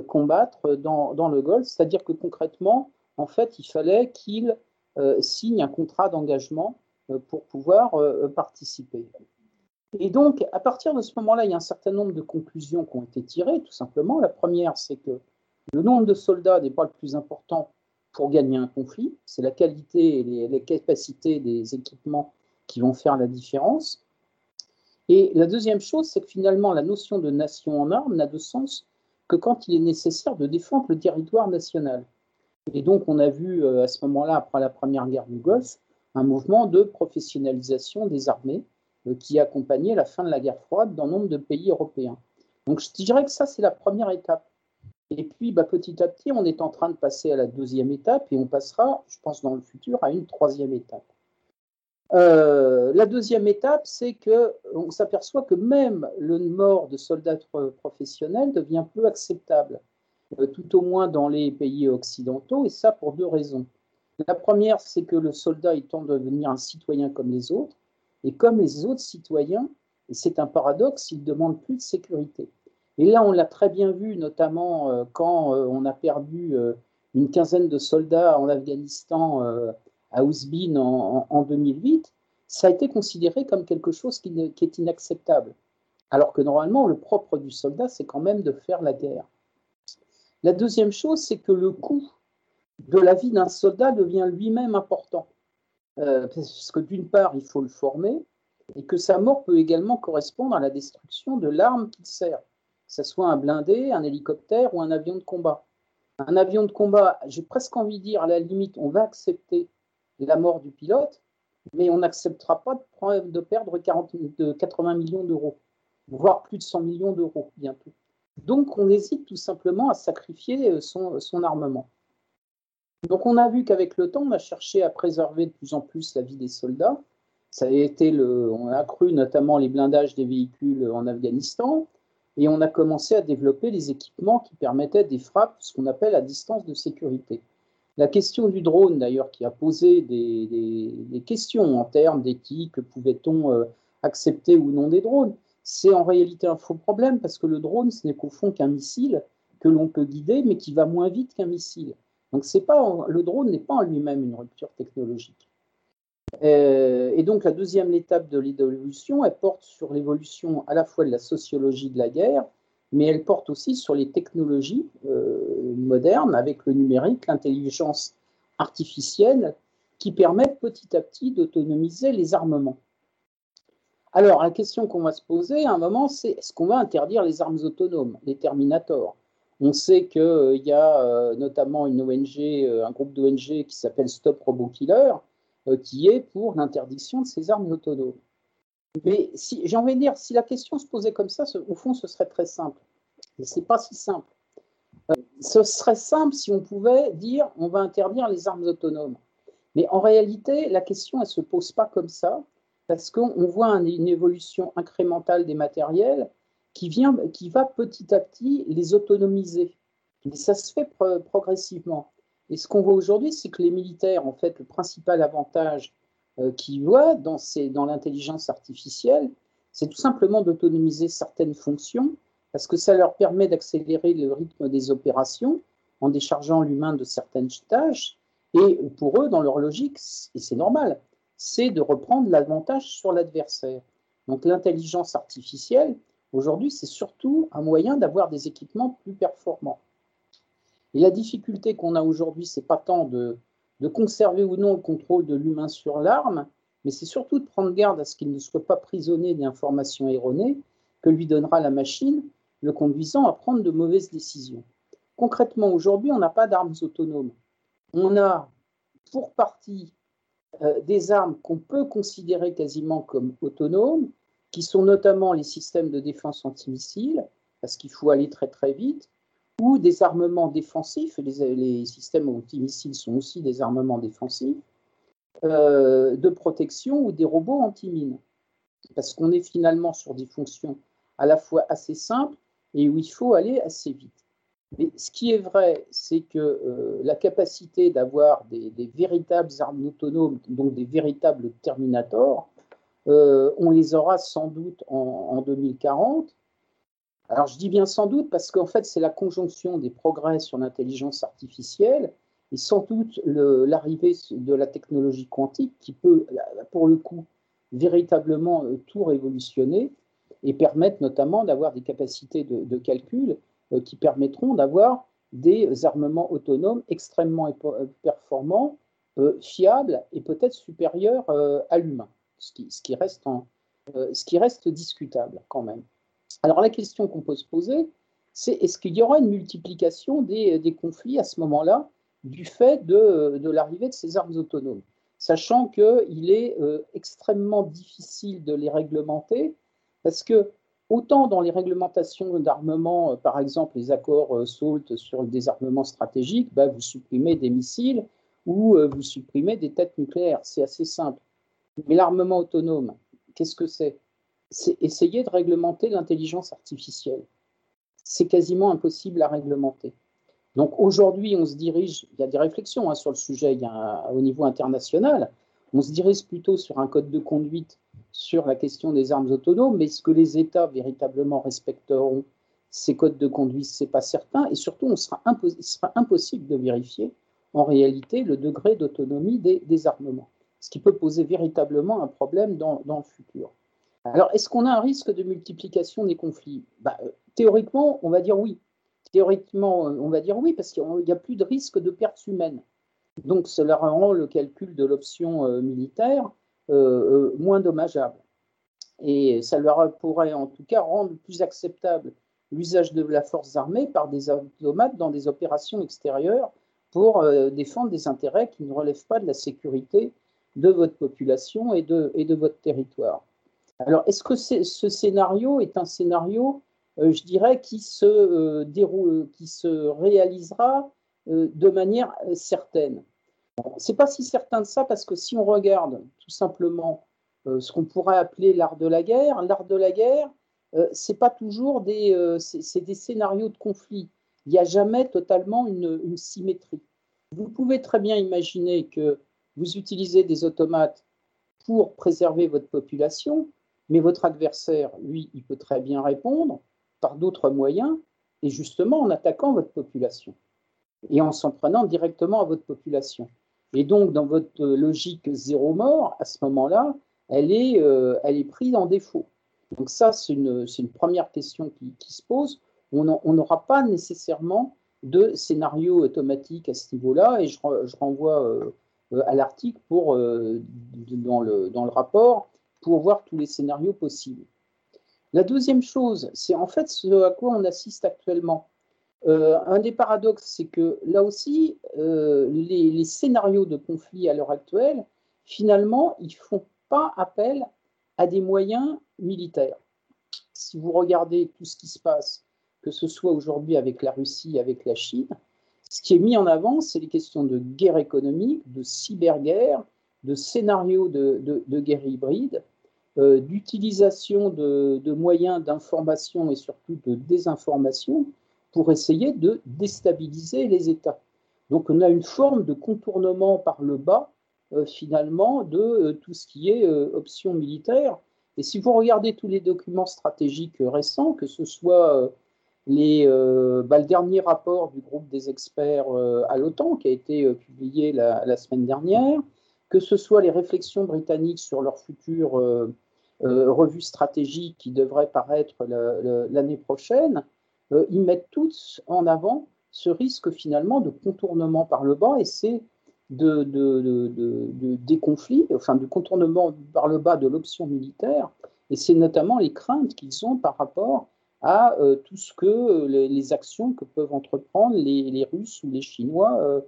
combattre dans, dans, le Golfe, c'est-à-dire que concrètement, en fait, il fallait qu'ils signent un contrat d'engagement pour pouvoir participer. Et donc, à partir de ce moment-là, il y a un certain nombre de conclusions qui ont été tirées, tout simplement. La première, c'est que le nombre de soldats n'est pas le plus important pour gagner un conflit, c'est la qualité et les, capacités des équipements qui vont faire la différence. Et la deuxième chose, c'est que finalement, la notion de nation en armes n'a de sens que quand il est nécessaire de défendre le territoire national. Et donc, on a vu euh, à ce moment-là, après la première guerre du Golfe, un mouvement de professionnalisation des armées qui accompagnait la fin de la guerre froide dans nombre de pays européens. Donc, je dirais que ça, c'est la première étape. Et puis, bah, petit à petit, on est en train de passer à la deuxième étape et on passera, je pense, dans le futur, à une troisième étape. Euh, la deuxième étape, c'est qu'on s'aperçoit que même le mort de soldats professionnels devient peu acceptable, euh, tout au moins dans les pays occidentaux, et ça pour deux raisons. La première, c'est que le soldat il tente de devenir un citoyen comme les autres, et comme les autres citoyens, et c'est un paradoxe, il demande plus de sécurité. Et là, on l'a très bien vu, notamment euh, quand euh, on a perdu euh, une quinzaine de soldats en Afghanistan à Ouzbin en, 2008, ça a été considéré comme quelque chose qui, est inacceptable. Alors que normalement, le propre du soldat, c'est quand même de faire la guerre. La deuxième chose, c'est que le coût de la vie d'un soldat devient lui-même important. Parce que d'une part, il faut le former, et que sa mort peut également correspondre à la destruction de l'arme qu'il sert que ce soit un blindé, un hélicoptère ou un avion de combat. Un avion de combat, j'ai presque envie de dire, à la limite, on va accepter la mort du pilote, mais on n'acceptera pas de, perdre 40, de 80 millions d'euros, voire plus de 100 millions d'euros bientôt. Donc on hésite tout simplement à sacrifier euh, son armement. Donc on a vu qu'avec le temps, on a cherché à préserver de plus en plus la vie des soldats. Ça a été on a accru notamment les blindages des véhicules en Afghanistan, et on a commencé à développer les équipements qui permettaient des frappes, ce qu'on appelle à distance de sécurité. La question du drone, d'ailleurs, qui a posé des, questions en termes d'éthique, pouvait-on euh, accepter ou non des drones C'est en réalité un faux problème parce que le drone, ce n'est qu'au fond qu'un missile que l'on peut guider, mais qui va moins vite qu'un missile. Donc le drone n'est pas en lui-même une rupture technologique. Euh, et donc la deuxième étape de l'évolution, elle porte sur l'évolution à la fois de la sociologie de la guerre, mais elle porte aussi sur les technologies euh, modernes avec le numérique, l'intelligence artificielle, qui permettent petit à petit d'autonomiser les armements. Alors la question qu'on va se poser à un moment, c'est est-ce qu'on va interdire les armes autonomes, les Terminators? On sait qu'il euh, y a notamment une ONG, un groupe d'ONG qui s'appelle Stop Robot Killer, euh, qui est pour l'interdiction de ces armes autonomes. Mais si, j'ai envie de dire, si la question se posait comme ça, au fond, ce serait très simple. Mais ce n'est pas si simple. Euh, ce serait simple si on pouvait dire on va interdire les armes autonomes. Mais en réalité, la question, elle ne se pose pas comme ça, parce qu'on voit une évolution incrémentale des matériels qui, vient, qui va petit à petit les autonomiser. Mais ça se fait progressivement. Et ce qu'on voit aujourd'hui, c'est que les militaires, en fait, le principal avantage euh, qu'ils voient dans, dans l'intelligence artificielle, c'est tout simplement d'autonomiser certaines fonctions, parce que ça leur permet d'accélérer le rythme des opérations en déchargeant l'humain de certaines tâches. Et pour eux, dans leur logique, et c'est normal, c'est de reprendre l'avantage sur l'adversaire. Donc l'intelligence artificielle, aujourd'hui, c'est surtout un moyen d'avoir des équipements plus performants. Et la difficulté qu'on a aujourd'hui, c'est pas tant de, conserver ou non le contrôle de l'humain sur l'arme, mais c'est surtout de prendre garde à ce qu'il ne soit pas prisonnier d'informations erronées que lui donnera la machine, le conduisant à prendre de mauvaises décisions. Concrètement, aujourd'hui, on n'a pas d'armes autonomes. On a pour partie euh, des armes qu'on peut considérer quasiment comme autonomes, qui sont notamment les systèmes de défense antimissiles, parce qu'il faut aller très très vite, ou des armements défensifs, les, les systèmes antimissiles sont aussi des armements défensifs, euh, de protection ou des robots anti-mines. Parce qu'on est finalement sur des fonctions à la fois assez simples et où il faut aller assez vite. Mais ce qui est vrai, c'est que euh, la capacité d'avoir des, véritables armes autonomes, donc des véritables Terminators, euh, on les aura sans doute en, en 2040 alors je dis bien sans doute parce qu'en fait c'est la conjonction des progrès sur l'intelligence artificielle et sans doute l'arrivée de la technologie quantique qui peut pour le coup véritablement tout révolutionner et permettre notamment d'avoir des capacités de, calcul qui permettront d'avoir des armements autonomes extrêmement performants, fiables et peut-être supérieurs à l'humain, ce qui, ce, qui reste discutable quand même. Alors la question qu'on peut se poser, c'est est-ce qu'il y aura une multiplication des, conflits à ce moment-là du fait de, l'arrivée de ces armes autonomes, sachant qu'il est euh, extrêmement difficile de les réglementer, parce que autant dans les réglementations d'armement, euh, par exemple les accords euh, SALT sur le désarmement stratégique, bah, vous supprimez des missiles ou vous supprimez des têtes nucléaires, c'est assez simple. Mais l'armement autonome, qu'est-ce que c'est? C'est essayer de réglementer l'intelligence artificielle. C'est quasiment impossible à réglementer. Donc aujourd'hui, on se dirige, il y a des réflexions hein, sur le sujet au niveau international, on se dirige plutôt sur un code de conduite sur la question des armes autonomes, mais est-ce que les États véritablement respecteront ces codes de conduite Ce n'est pas certain, et surtout, sera il sera impossible de vérifier en réalité le degré d'autonomie des, armements, ce qui peut poser véritablement un problème dans, le futur. Alors, est-ce qu'on a un risque de multiplication des conflits? Bah, euh, Théoriquement, on va dire oui. Théoriquement, on va dire oui, parce qu'il n'y a plus de risque de pertes humaines. Donc, cela rend le calcul de l'option euh, militaire euh, moins dommageable. Et ça leur pourrait en tout cas rendre plus acceptable l'usage de la force armée par des automates dans des opérations extérieures pour défendre des intérêts qui ne relèvent pas de la sécurité de votre population et de, et de votre territoire. Alors, est-ce que ce scénario est un scénario, euh, je dirais, qui se, euh, déroule, qui se réalisera euh, de manière certaine? Ce n'est pas si certain de ça parce que si on regarde tout simplement ce qu'on pourrait appeler l'art de la guerre, l'art de la guerre, c'est pas toujours des, c'est des scénarios de conflit. Il n'y a jamais totalement une symétrie. Vous pouvez très bien imaginer que vous utilisez des automates pour préserver votre population, mais votre adversaire, lui, il peut très bien répondre par d'autres moyens, et justement en attaquant votre population, et en s'en prenant directement à votre population. Et donc, dans votre logique zéro mort, à ce moment-là, elle est, euh, elle est prise en défaut. Donc ça, c'est une, une, première question qui, se pose. On n'aura pas nécessairement de scénario automatique à ce niveau-là, et je, renvoie euh, à l'article euh, dans, le, rapport pour voir tous les scénarios possibles. La deuxième chose, c'est en fait ce à quoi on assiste actuellement. Euh, un des paradoxes, c'est que là aussi, euh, les, scénarios de conflit à l'heure actuelle, finalement, ils ne font pas appel à des moyens militaires. Si vous regardez tout ce qui se passe, que ce soit aujourd'hui avec la Russie, avec la Chine, ce qui est mis en avant, c'est les questions de guerre économique, de cyberguerre, de scénarios de guerre hybride, euh, d'utilisation de, moyens d'information et surtout de désinformation pour essayer de déstabiliser les États. Donc on a une forme de contournement par le bas, euh, finalement, de euh, tout ce qui est option militaire. Et si vous regardez tous les documents stratégiques récents, que ce soit les, bah, le dernier rapport du groupe des experts à l'OTAN qui a été publié la, semaine dernière, que ce soit les réflexions britanniques sur leur futur euh, revue stratégique qui devrait paraître l'année prochaine, euh, ils mettent tous en avant ce risque finalement de contournement par le bas et c'est de, des conflits, enfin du contournement par le bas de l'option militaire. Et c'est notamment les craintes qu'ils ont par rapport à euh, tout ce que les, actions que peuvent entreprendre les, Russes ou les Chinois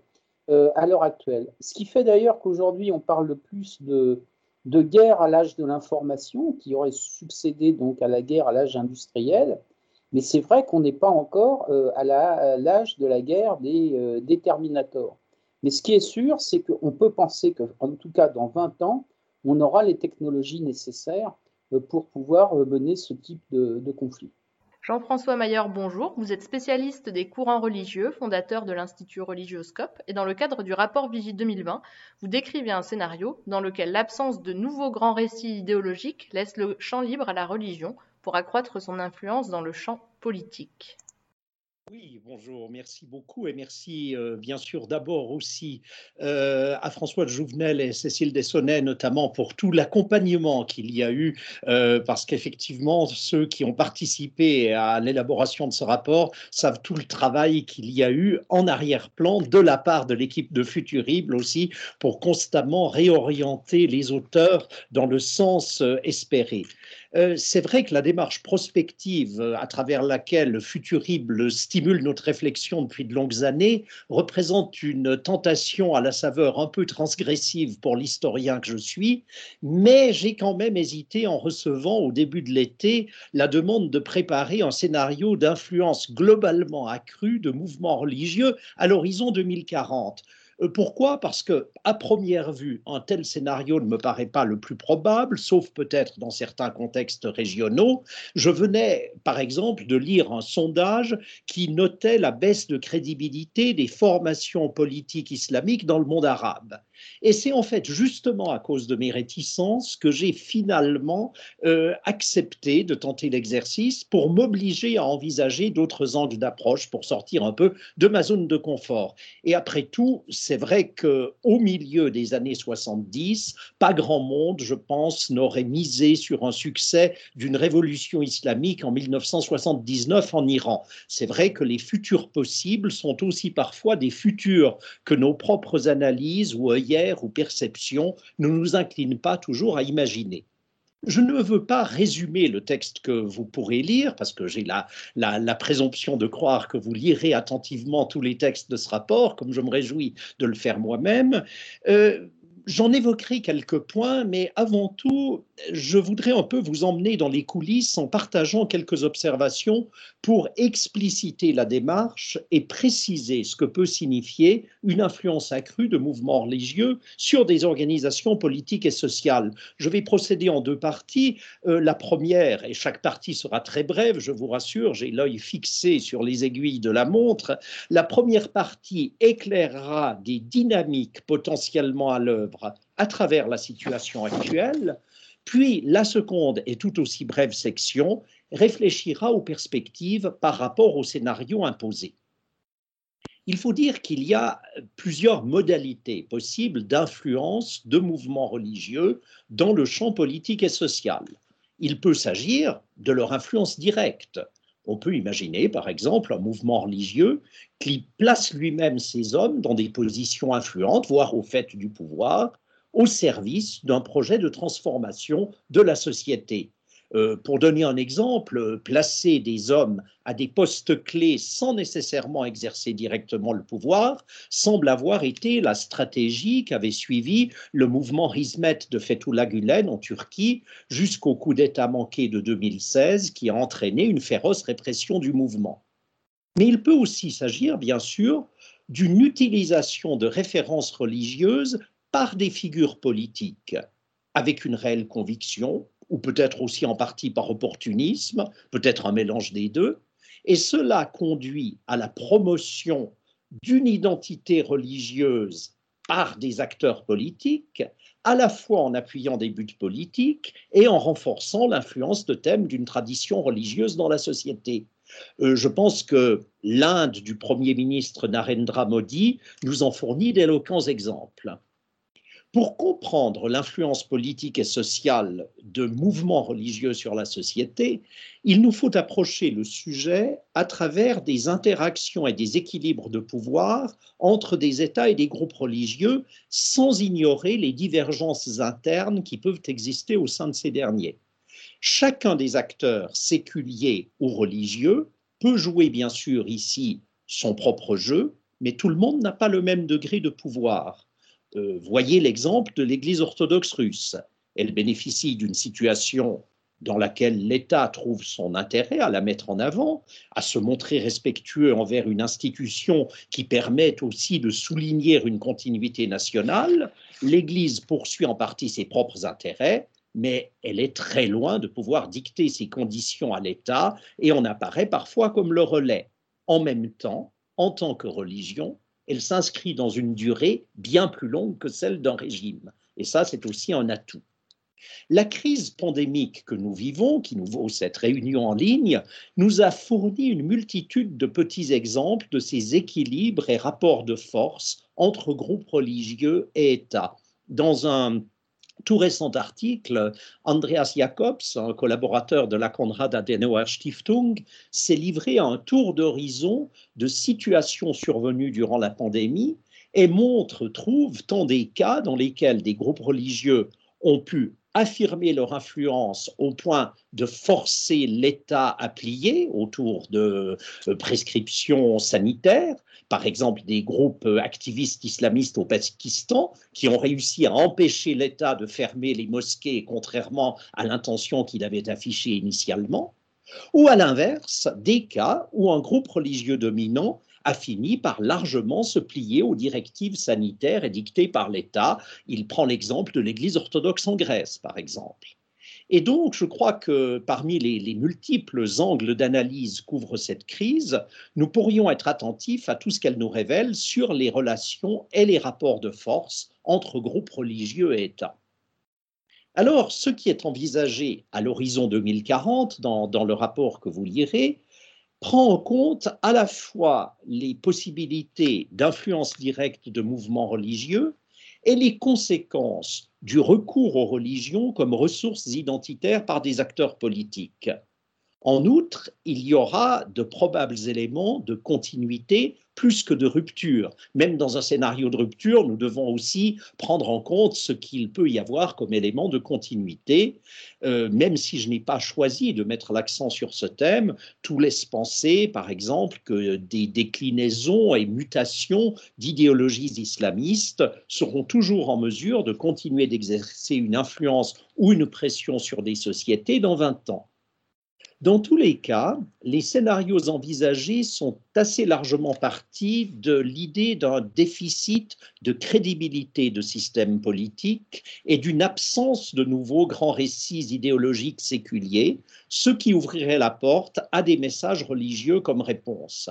à l'heure actuelle. Ce qui fait d'ailleurs qu'aujourd'hui on parle plus de, de guerre à l'âge de l'information, qui aurait succédé donc à la guerre à l'âge industriel. Mais c'est vrai qu'on n'est pas encore euh, à l'âge de la guerre des, euh, déterminateurs. Mais ce qui est sûr, c'est qu'on peut penser qu'en tout cas dans 20 ans, on aura les technologies nécessaires euh, pour pouvoir mener ce type de conflit. Jean-François Maillard, bonjour. Vous êtes spécialiste des courants religieux, fondateur de l'Institut Religioscope, et dans le cadre du rapport Vigie 2020, vous décrivez un scénario dans lequel l'absence de nouveaux grands récits idéologiques laisse le champ libre à la religion pour accroître son influence dans le champ politique. Oui, bonjour, merci beaucoup et merci euh, bien sûr d'abord aussi euh, à François de Jouvenel et Cécile Dessonnet notamment pour tout l'accompagnement qu'il y a eu euh, parce qu'effectivement ceux qui ont participé à l'élaboration de ce rapport savent tout le travail qu'il y a eu en arrière-plan de la part de l'équipe de Futurible aussi pour constamment réorienter les auteurs dans le sens espéré. Euh, c'est vrai que la démarche prospective euh, à travers laquelle le Futurible stimule notre réflexion depuis de longues années représente une tentation à la saveur un peu transgressive pour l'historien que je suis, mais j'ai quand même hésité en recevant au début de l'été la demande de préparer un scénario d'influence globalement accrue de mouvements religieux à l'horizon 2040. Euh, pourquoi? Parce que, à première vue, un tel scénario ne me paraît pas le plus probable, sauf peut-être dans certains contextes régionaux. Je venais, par exemple, de lire un sondage qui notait la baisse de crédibilité des formations politiques islamiques dans le monde arabe. Et c'est en fait justement à cause de mes réticences que j'ai finalement euh, accepté de tenter l'exercice pour m'obliger à envisager d'autres angles d'approche pour sortir un peu de ma zone de confort. Et après tout, c'est vrai qu'au milieu des années 70, pas grand monde, je pense, n'aurait misé sur un succès d'une révolution islamique en 1979 en Iran. C'est vrai que les futurs possibles sont aussi parfois des futurs que nos propres analyses ou ou perception ne nous incline pas toujours à imaginer. Je ne veux pas résumer le texte que vous pourrez lire, parce que j'ai la, la, présomption de croire que vous lirez attentivement tous les textes de ce rapport, comme je me réjouis de le faire moi-même. Euh, J'en évoquerai quelques points, mais avant tout, je voudrais un peu vous emmener dans les coulisses en partageant quelques observations pour expliciter la démarche et préciser ce que peut signifier une influence accrue de mouvements religieux sur des organisations politiques et sociales. Je vais procéder en deux parties. Euh, la première, et chaque partie sera très brève, je vous rassure, j'ai l'œil fixé sur les aiguilles de la montre. La première partie éclairera des dynamiques potentiellement à l'œuvre à travers la situation actuelle, puis la seconde et tout aussi brève section réfléchira aux perspectives par rapport au scénario imposé. Il faut dire qu'il y a plusieurs modalités possibles d'influence de mouvements religieux dans le champ politique et social. Il peut s'agir de leur influence directe, on peut imaginer, par exemple, un mouvement religieux qui place lui-même ses hommes dans des positions influentes, voire au fait du pouvoir, au service d'un projet de transformation de la société. Euh, pour donner un exemple, placer des hommes à des postes clés sans nécessairement exercer directement le pouvoir semble avoir été la stratégie qu'avait suivi le mouvement Hizmet de Fethullah Gulen en Turquie jusqu'au coup d'État manqué de 2016 qui a entraîné une féroce répression du mouvement. Mais il peut aussi s'agir, bien sûr, d'une utilisation de références religieuses par des figures politiques avec une réelle conviction, ou peut-être aussi en partie par opportunisme, peut-être un mélange des deux, et cela conduit à la promotion d'une identité religieuse par des acteurs politiques, à la fois en appuyant des buts politiques et en renforçant l'influence de thèmes d'une tradition religieuse dans la société. Euh, je pense que l'Inde du Premier ministre Narendra Modi nous en fournit d'éloquents exemples. Pour comprendre l'influence politique et sociale de mouvements religieux sur la société, il nous faut approcher le sujet à travers des interactions et des équilibres de pouvoir entre des États et des groupes religieux, sans ignorer les divergences internes qui peuvent exister au sein de ces derniers. Chacun des acteurs séculiers ou religieux peut jouer bien sûr ici son propre jeu, mais tout le monde n'a pas le même degré de pouvoir voyez l'exemple de l'Église orthodoxe russe. Elle bénéficie d'une situation dans laquelle l'État trouve son intérêt à la mettre en avant, à se montrer respectueux envers une institution qui permet aussi de souligner une continuité nationale. L'Église poursuit en partie ses propres intérêts, mais elle est très loin de pouvoir dicter ses conditions à l'État et on apparaît parfois comme le relais. En même temps, en tant que religion, elle s'inscrit dans une durée bien plus longue que celle d'un régime. Et ça, c'est aussi un atout. La crise pandémique que nous vivons, qui nous vaut cette réunion en ligne, nous a fourni une multitude de petits exemples de ces équilibres et rapports de force entre groupes religieux et États. Dans un tout récent article, Andreas Jacobs, un collaborateur de la Konrad Adenauer Stiftung, s'est livré à un tour d'horizon de situations survenues durant la pandémie et montre, trouve tant des cas dans lesquels des groupes religieux ont pu affirmer leur influence au point de forcer l'État à plier autour de euh, prescriptions sanitaires, par exemple des groupes activistes islamistes au Pakistan qui ont réussi à empêcher l'État de fermer les mosquées contrairement à l'intention qu'il avait affichée initialement, ou à l'inverse, des cas où un groupe religieux dominant a fini par largement se plier aux directives sanitaires édictées par l'État. Il prend l'exemple de l'Église orthodoxe en Grèce, par exemple. Et donc, je crois que parmi les, les multiples angles d'analyse qu'ouvre cette crise, nous pourrions être attentifs à tout ce qu'elle nous révèle sur les relations et les rapports de force entre groupes religieux et États. Alors, ce qui est envisagé à l'horizon 2040 dans, dans le rapport que vous lirez, prend en compte à la fois les possibilités d'influence directe de mouvements religieux et les conséquences du recours aux religions comme ressources identitaires par des acteurs politiques. En outre, il y aura de probables éléments de continuité plus que de rupture. Même dans un scénario de rupture, nous devons aussi prendre en compte ce qu'il peut y avoir comme élément de continuité. Euh, même si je n'ai pas choisi de mettre l'accent sur ce thème, tout laisse penser, par exemple, que des déclinaisons et mutations d'idéologies islamistes seront toujours en mesure de continuer d'exercer une influence ou une pression sur des sociétés dans 20 ans. Dans tous les cas, les scénarios envisagés sont assez largement partis de l'idée d'un déficit de crédibilité de système politique et d'une absence de nouveaux grands récits idéologiques séculiers, ce qui ouvrirait la porte à des messages religieux comme réponse.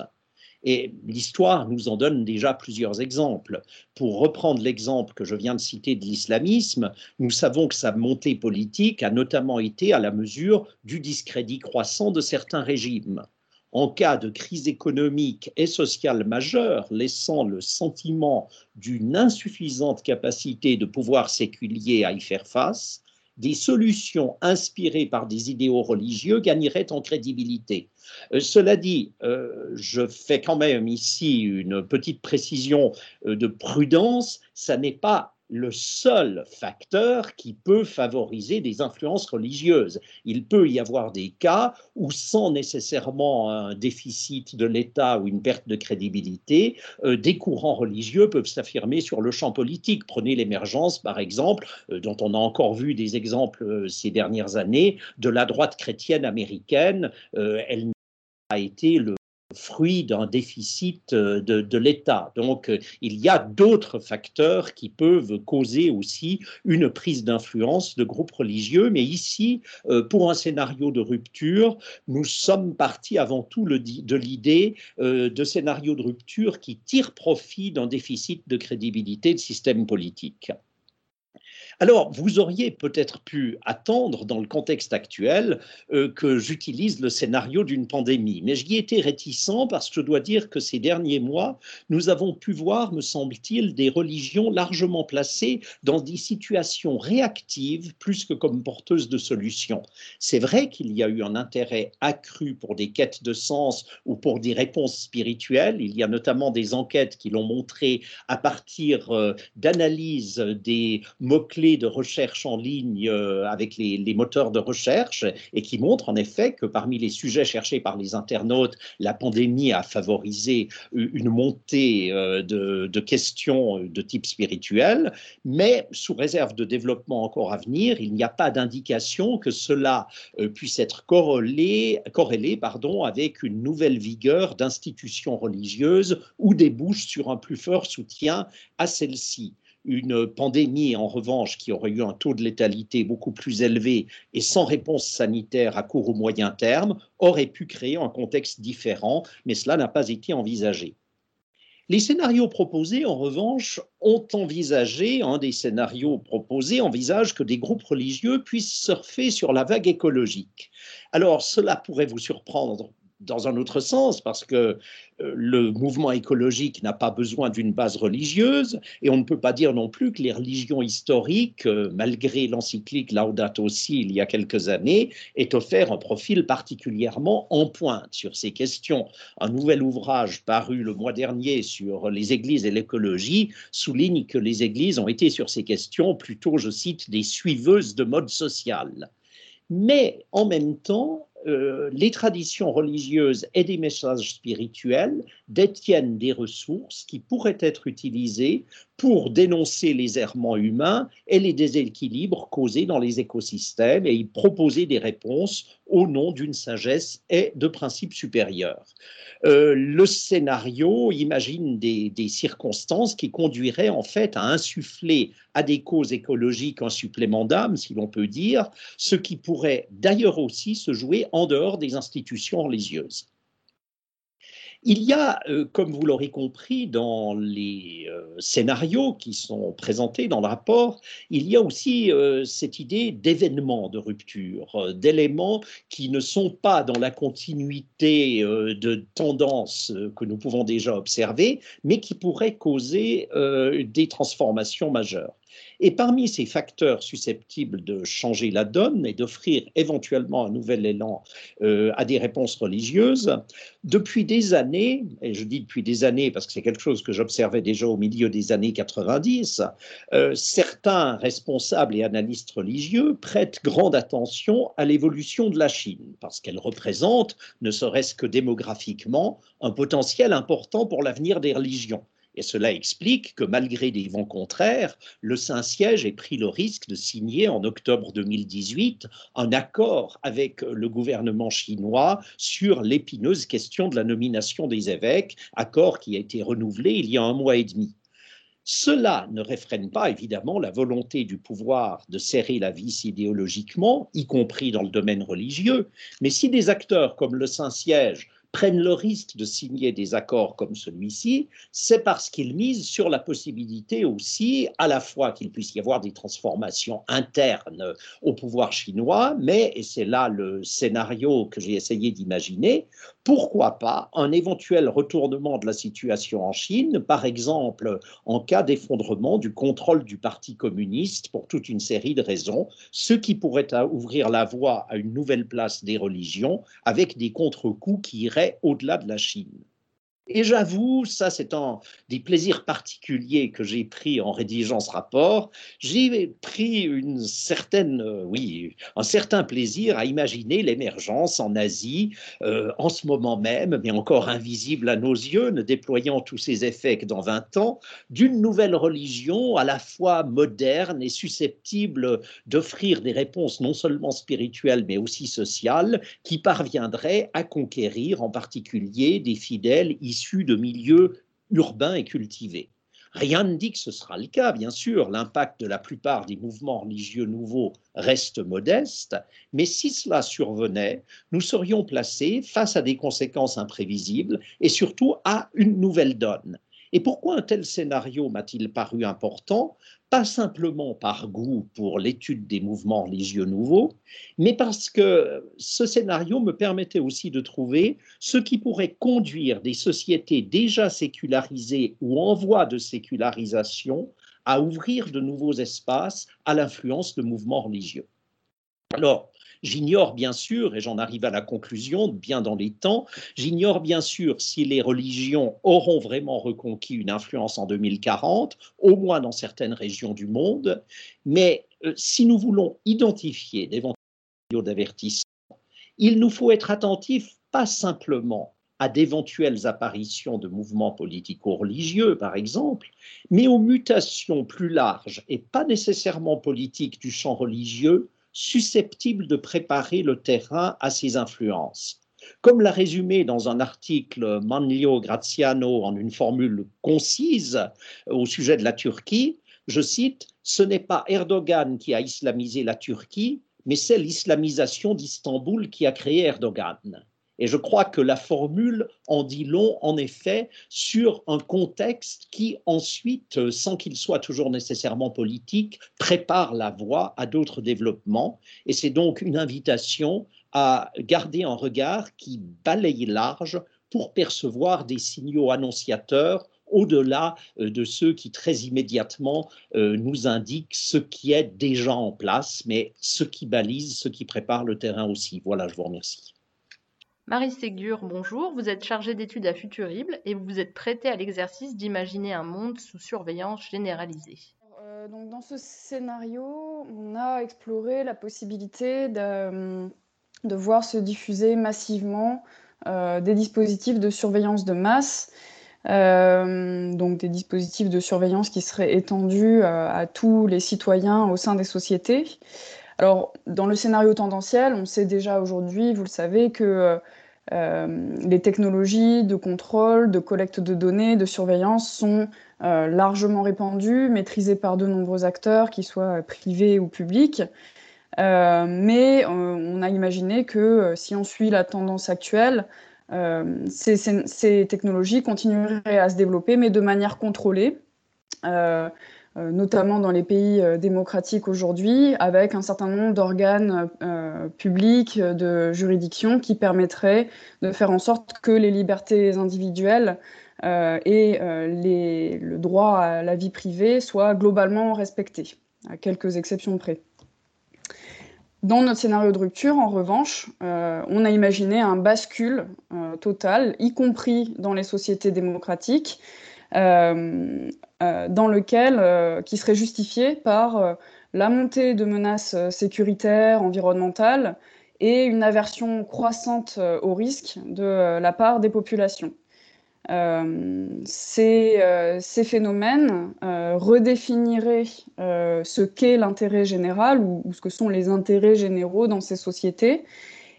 Et l'histoire nous en donne déjà plusieurs exemples. Pour reprendre l'exemple que je viens de citer de l'islamisme, nous savons que sa montée politique a notamment été à la mesure du discrédit croissant de certains régimes. En cas de crise économique et sociale majeure, laissant le sentiment d'une insuffisante capacité de pouvoir séculier à y faire face, des solutions inspirées par des idéaux religieux gagneraient en crédibilité. Euh, cela dit, euh, je fais quand même ici une petite précision euh, de prudence, ça n'est pas le seul facteur qui peut favoriser des influences religieuses. Il peut y avoir des cas où, sans nécessairement un déficit de l'État ou une perte de crédibilité, euh, des courants religieux peuvent s'affirmer sur le champ politique. Prenez l'émergence, par exemple, euh, dont on a encore vu des exemples euh, ces dernières années, de la droite chrétienne américaine. elle a été le fruit d'un déficit euh, de, l'État. Donc, euh, il y a d'autres facteurs qui peuvent causer aussi une prise d'influence de groupes religieux. Mais ici, euh, pour un scénario de rupture, nous sommes partis avant tout de l'idée de scénario de rupture qui tire profit d'un déficit de crédibilité de système politique. Alors, vous auriez peut-être pu attendre, dans le contexte actuel, euh, que j'utilise le scénario d'une pandémie, mais j'y étais réticent parce que je dois dire que ces derniers mois, nous avons pu voir, me semble-t-il, des religions largement placées dans des situations réactives plus que comme porteuses de solutions. C'est vrai qu'il y a eu un intérêt accru pour des quêtes de sens ou pour des réponses spirituelles. Il y a notamment des enquêtes qui l'ont montré à partir euh, d'analyses des mots-clés de recherche en ligne euh, avec les, moteurs de recherche et qui montrent en effet que parmi les sujets cherchés par les internautes, la pandémie a favorisé une montée euh, de, questions de type spirituel, mais sous réserve de développement encore à venir, il n'y a pas d'indication que cela euh, puisse être corrélé, corrélé pardon, avec une nouvelle vigueur d'institutions religieuses ou débouche sur un plus fort soutien à celles-ci. Une pandémie, en revanche, qui aurait eu un taux de létalité beaucoup plus élevé et sans réponse sanitaire à court ou moyen terme, aurait pu créer un contexte différent, mais cela n'a pas été envisagé. Les scénarios proposés, en revanche, ont envisagé, un des scénarios proposés envisage que des groupes religieux puissent surfer sur la vague écologique. Alors, cela pourrait vous surprendre dans un autre sens, parce que euh, le mouvement écologique n'a pas besoin d'une base religieuse, et on ne peut pas dire non plus que les religions historiques, euh, malgré l'encyclique Laudato Si il y a quelques années, aient offert un profil particulièrement en pointe sur ces questions. Un nouvel ouvrage paru le mois dernier sur les églises et l'écologie souligne que les églises ont été sur ces questions plutôt, je cite, des suiveuses de mode social. Mais en même temps, euh, les traditions religieuses et des messages spirituels détiennent des ressources qui pourraient être utilisées pour dénoncer les errements humains et les déséquilibres causés dans les écosystèmes et y proposer des réponses au nom d'une sagesse et de principes supérieurs. Euh, le scénario imagine des, circonstances qui conduiraient en fait à insuffler à des causes écologiques un supplément d'âme, si l'on peut dire, ce qui pourrait d'ailleurs aussi se jouer en dehors des institutions religieuses. Il y a, euh, comme vous l'aurez compris, dans les euh, scénarios qui sont présentés dans le rapport, il y a aussi euh, cette idée d'événements de rupture, d'éléments qui ne sont pas dans la continuité de tendances que nous pouvons déjà observer, mais qui pourraient causer des transformations majeures. Et parmi ces facteurs susceptibles de changer la donne et d'offrir éventuellement un nouvel élan euh, à des réponses religieuses, depuis des années, et je dis depuis des années parce que c'est quelque chose que j'observais déjà au milieu des années 90, euh, certains responsables et analystes religieux prêtent grande attention à l'évolution de la Chine parce qu'elle représente, ne serait-ce que démographiquement, un potentiel important pour l'avenir des religions. Et cela explique que malgré des vents contraires, le Saint-Siège ait pris le risque de signer en octobre 2018 un accord avec le gouvernement chinois sur l'épineuse question de la nomination des évêques, accord qui a été renouvelé il y a un mois et demi. Cela ne réfrène pas évidemment la volonté du pouvoir de serrer la vis idéologiquement, y compris dans le domaine religieux, mais si des acteurs comme le Saint-Siège prennent le risque de signer des accords comme celui-ci, c'est parce qu'ils misent sur la possibilité aussi à la fois qu'il puisse y avoir des transformations internes au pouvoir chinois, mais, et c'est là le scénario que j'ai essayé d'imaginer, pourquoi pas un éventuel retournement de la situation en Chine, par exemple en cas d'effondrement du contrôle du Parti communiste pour toute une série de raisons, ce qui pourrait ouvrir la voie à une nouvelle place des religions avec des contre-coups qui iraient au-delà de la Chine. Et j'avoue, ça c'est un des plaisirs particuliers que j'ai pris en rédigeant ce rapport. J'ai pris une certaine, euh, oui, un certain plaisir à imaginer l'émergence en Asie euh, en ce moment même, mais encore invisible à nos yeux, ne déployant tous ses effets que dans 20 ans, d'une nouvelle religion à la fois moderne et susceptible d'offrir des réponses non seulement spirituelles mais aussi sociales qui parviendraient à conquérir en particulier des fidèles issus de milieux urbains et cultivés. Rien ne dit que ce sera le cas, bien sûr, l'impact de la plupart des mouvements religieux nouveaux reste modeste, mais si cela survenait, nous serions placés face à des conséquences imprévisibles et surtout à une nouvelle donne. Et pourquoi un tel scénario m'a-t-il paru important? Pas simplement par goût pour l'étude des mouvements religieux nouveaux, mais parce que ce scénario me permettait aussi de trouver ce qui pourrait conduire des sociétés déjà sécularisées ou en voie de sécularisation à ouvrir de nouveaux espaces à l'influence de mouvements religieux. Alors, J'ignore bien sûr, et j'en arrive à la conclusion, bien dans les temps, j'ignore bien sûr si les religions auront vraiment reconquis une influence en 2040, au moins dans certaines régions du monde, mais euh, si nous voulons identifier d'éventuels d'avertissement, il nous faut être attentifs pas simplement à d'éventuelles apparitions de mouvements politico-religieux, par exemple, mais aux mutations plus larges et pas nécessairement politiques du champ religieux susceptibles de préparer le terrain à ces influences. Comme l'a résumé dans un article Manlio Graziano en une formule concise au sujet de la Turquie, je cite, Ce n'est pas Erdogan qui a islamisé la Turquie, mais c'est l'islamisation d'Istanbul qui a créé Erdogan. Et je crois que la formule en dit long, en effet, sur un contexte qui ensuite, sans qu'il soit toujours nécessairement politique, prépare la voie à d'autres développements. Et c'est donc une invitation à garder un regard qui balaye large pour percevoir des signaux annonciateurs au-delà euh, de ceux qui très immédiatement euh, nous indiquent ce qui est déjà en place, mais ce qui balise, ce qui prépare le terrain aussi. Voilà, je vous remercie. Marie Ségur, bonjour. Vous êtes chargée d'études à Futurible et vous vous êtes prêtée à l'exercice d'imaginer un monde sous surveillance généralisée. Euh, dans ce scénario, on a exploré la possibilité de, voir se diffuser massivement des dispositifs de surveillance de masse euh, donc des dispositifs de surveillance qui seraient étendus euh, à tous les citoyens au sein des sociétés. Alors, dans le scénario tendanciel, on sait déjà aujourd'hui, vous le savez, que euh, les technologies de contrôle, de collecte de données, de surveillance sont largement répandues, maîtrisées par de nombreux acteurs, qu'ils soient privés ou publics. mais on a imaginé que si on suit la tendance actuelle, euh, ces, technologies continueraient à se développer, mais de manière contrôlée. Euh, euh, notamment dans les pays démocratiques aujourd'hui, avec un certain nombre d'organes publics, de juridictions qui permettraient de faire en sorte que les libertés individuelles et le droit à la vie privée soient globalement respectés, à quelques exceptions près. Dans notre scénario de rupture, en revanche, euh, on a imaginé un bascule euh, total, y compris dans les sociétés démocratiques, euh, dans lequel, qui serait justifié par la montée de menaces sécuritaires, environnementales et une aversion croissante au risque de la part des populations. Euh, ces, euh, phénomènes euh, redéfiniraient ce qu'est l'intérêt général ou, ce que sont les intérêts généraux dans ces sociétés.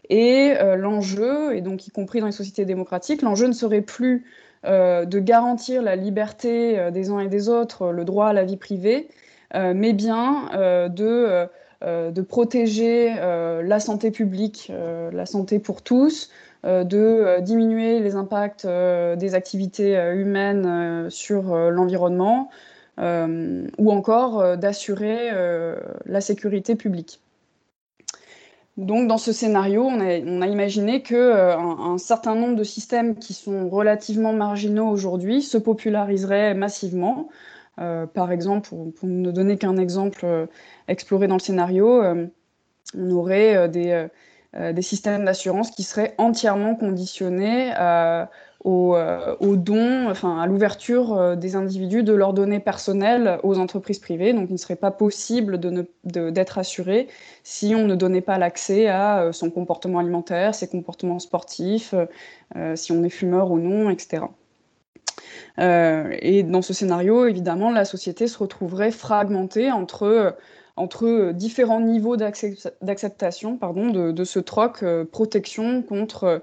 Et l'enjeu, et donc y compris dans les sociétés démocratiques, l'enjeu ne serait plus de garantir la liberté des uns et des autres, le droit à la vie privée, mais bien de, de protéger la santé publique, la santé pour tous, euh, de euh, diminuer les impacts euh, des activités humaines sur l'environnement ou encore d'assurer la sécurité publique. Donc, dans ce scénario, on a, imaginé qu'un un certain nombre de systèmes qui sont relativement marginaux aujourd'hui se populariseraient massivement. par exemple, pour, ne donner qu'un exemple exploré dans le scénario, on aurait des, euh, des systèmes d'assurance qui seraient entièrement conditionnés euh, au, euh, don, enfin à l'ouverture des individus de leurs données personnelles aux entreprises privées. Donc il ne serait pas possible d'être assuré si on ne donnait pas l'accès à son comportement alimentaire, ses comportements sportifs, si on est fumeur ou non, etc. et dans ce scénario, évidemment, la société se retrouverait fragmentée entre différents niveaux d'acceptation de, ce troc euh, protection contre euh,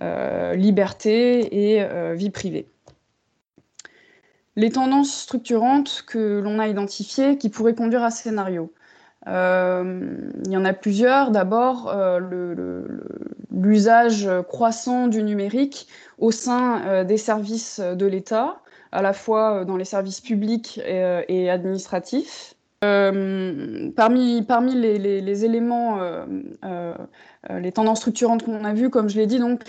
liberté et euh, vie privée. Les tendances structurantes que l'on a identifiées qui pourraient conduire à ce scénario. il y en a plusieurs. D'abord, l'usage croissant du numérique au sein des services de l'État, à la fois dans les services publics et administratifs, euh, parmi, les, éléments, euh, euh, les tendances structurantes qu'on a vues, comme je l'ai dit, donc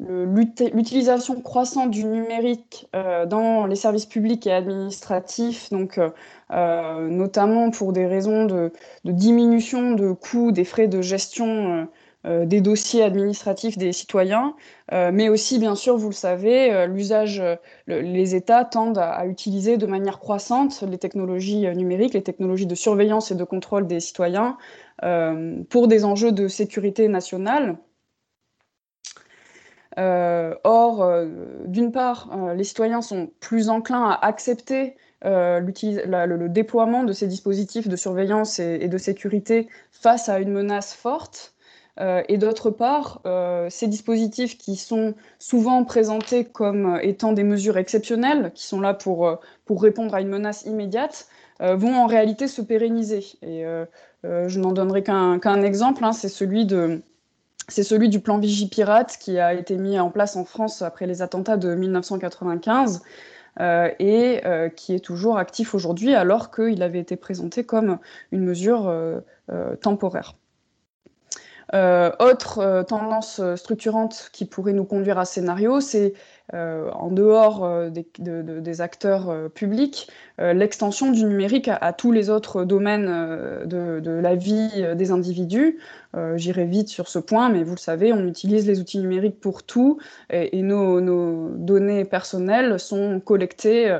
l'utilisation croissante du numérique dans les services publics et administratifs, donc notamment pour des raisons de, diminution de coûts des frais de gestion euh, des dossiers administratifs des citoyens, euh, mais aussi, bien sûr, vous le savez, euh, l'usage, les États tendent à, utiliser de manière croissante les technologies numériques, les technologies de surveillance et de contrôle des citoyens pour des enjeux de sécurité nationale. or, d'une part, les citoyens sont plus enclins à accepter le, déploiement de ces dispositifs de surveillance et de sécurité face à une menace forte. Euh, et d'autre part, euh, ces dispositifs qui sont souvent présentés comme étant des mesures exceptionnelles, qui sont là pour, euh, répondre à une menace immédiate, vont en réalité se pérenniser. Je n'en donnerai qu'un exemple, hein, c'est celui de, c'est celui du plan Vigipirate qui a été mis en place en France après les attentats de 1995 et qui est toujours actif aujourd'hui alors qu'il avait été présenté comme une mesure temporaire. autre tendance structurante qui pourrait nous conduire à ce scénario, c'est euh, en dehors euh, des, acteurs euh, publics, l'extension du numérique à, tous les autres domaines de, la vie des individus. J'irai vite sur ce point, mais vous le savez, on utilise les outils numériques pour tout et, nos, données personnelles sont collectées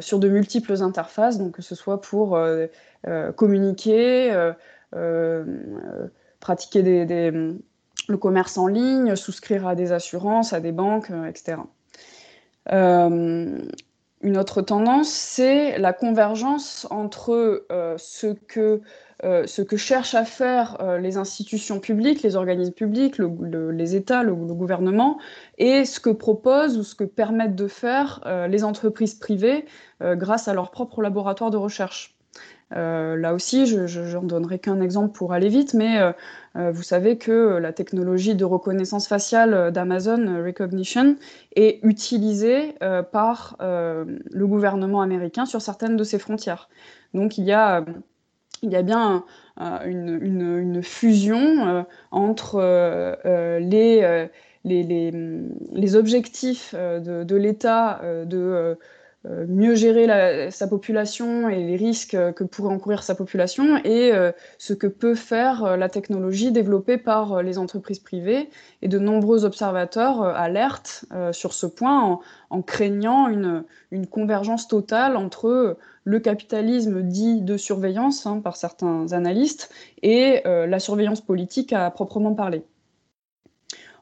sur de multiples interfaces, donc que ce soit pour communiquer, pratiquer des le commerce en ligne, souscrire à des assurances, à des banques, euh, etc. Euh, une autre tendance, c'est la convergence entre euh, ce, que, ce que cherchent à faire les institutions publiques, les organismes publics, les États, le, gouvernement, et ce que proposent ou ce que permettent de faire les entreprises privées grâce à leurs propres laboratoires de recherche. Là aussi, je n'en donnerai qu'un exemple pour aller vite, mais vous savez que la technologie de reconnaissance faciale d'Amazon, Recognition, est utilisée par le gouvernement américain sur certaines de ses frontières. Donc il y a, il y a bien une, fusion entre les, les, les, les, objectifs de, de l'État de euh, mieux gérer sa population et les risques que pourrait encourir sa population et euh, ce que peut faire euh, la technologie développée par les entreprises privées. Et de nombreux observateurs alertent sur ce point en, craignant une, convergence totale entre le capitalisme dit de surveillance hein, par certains analystes et la surveillance politique à proprement parler.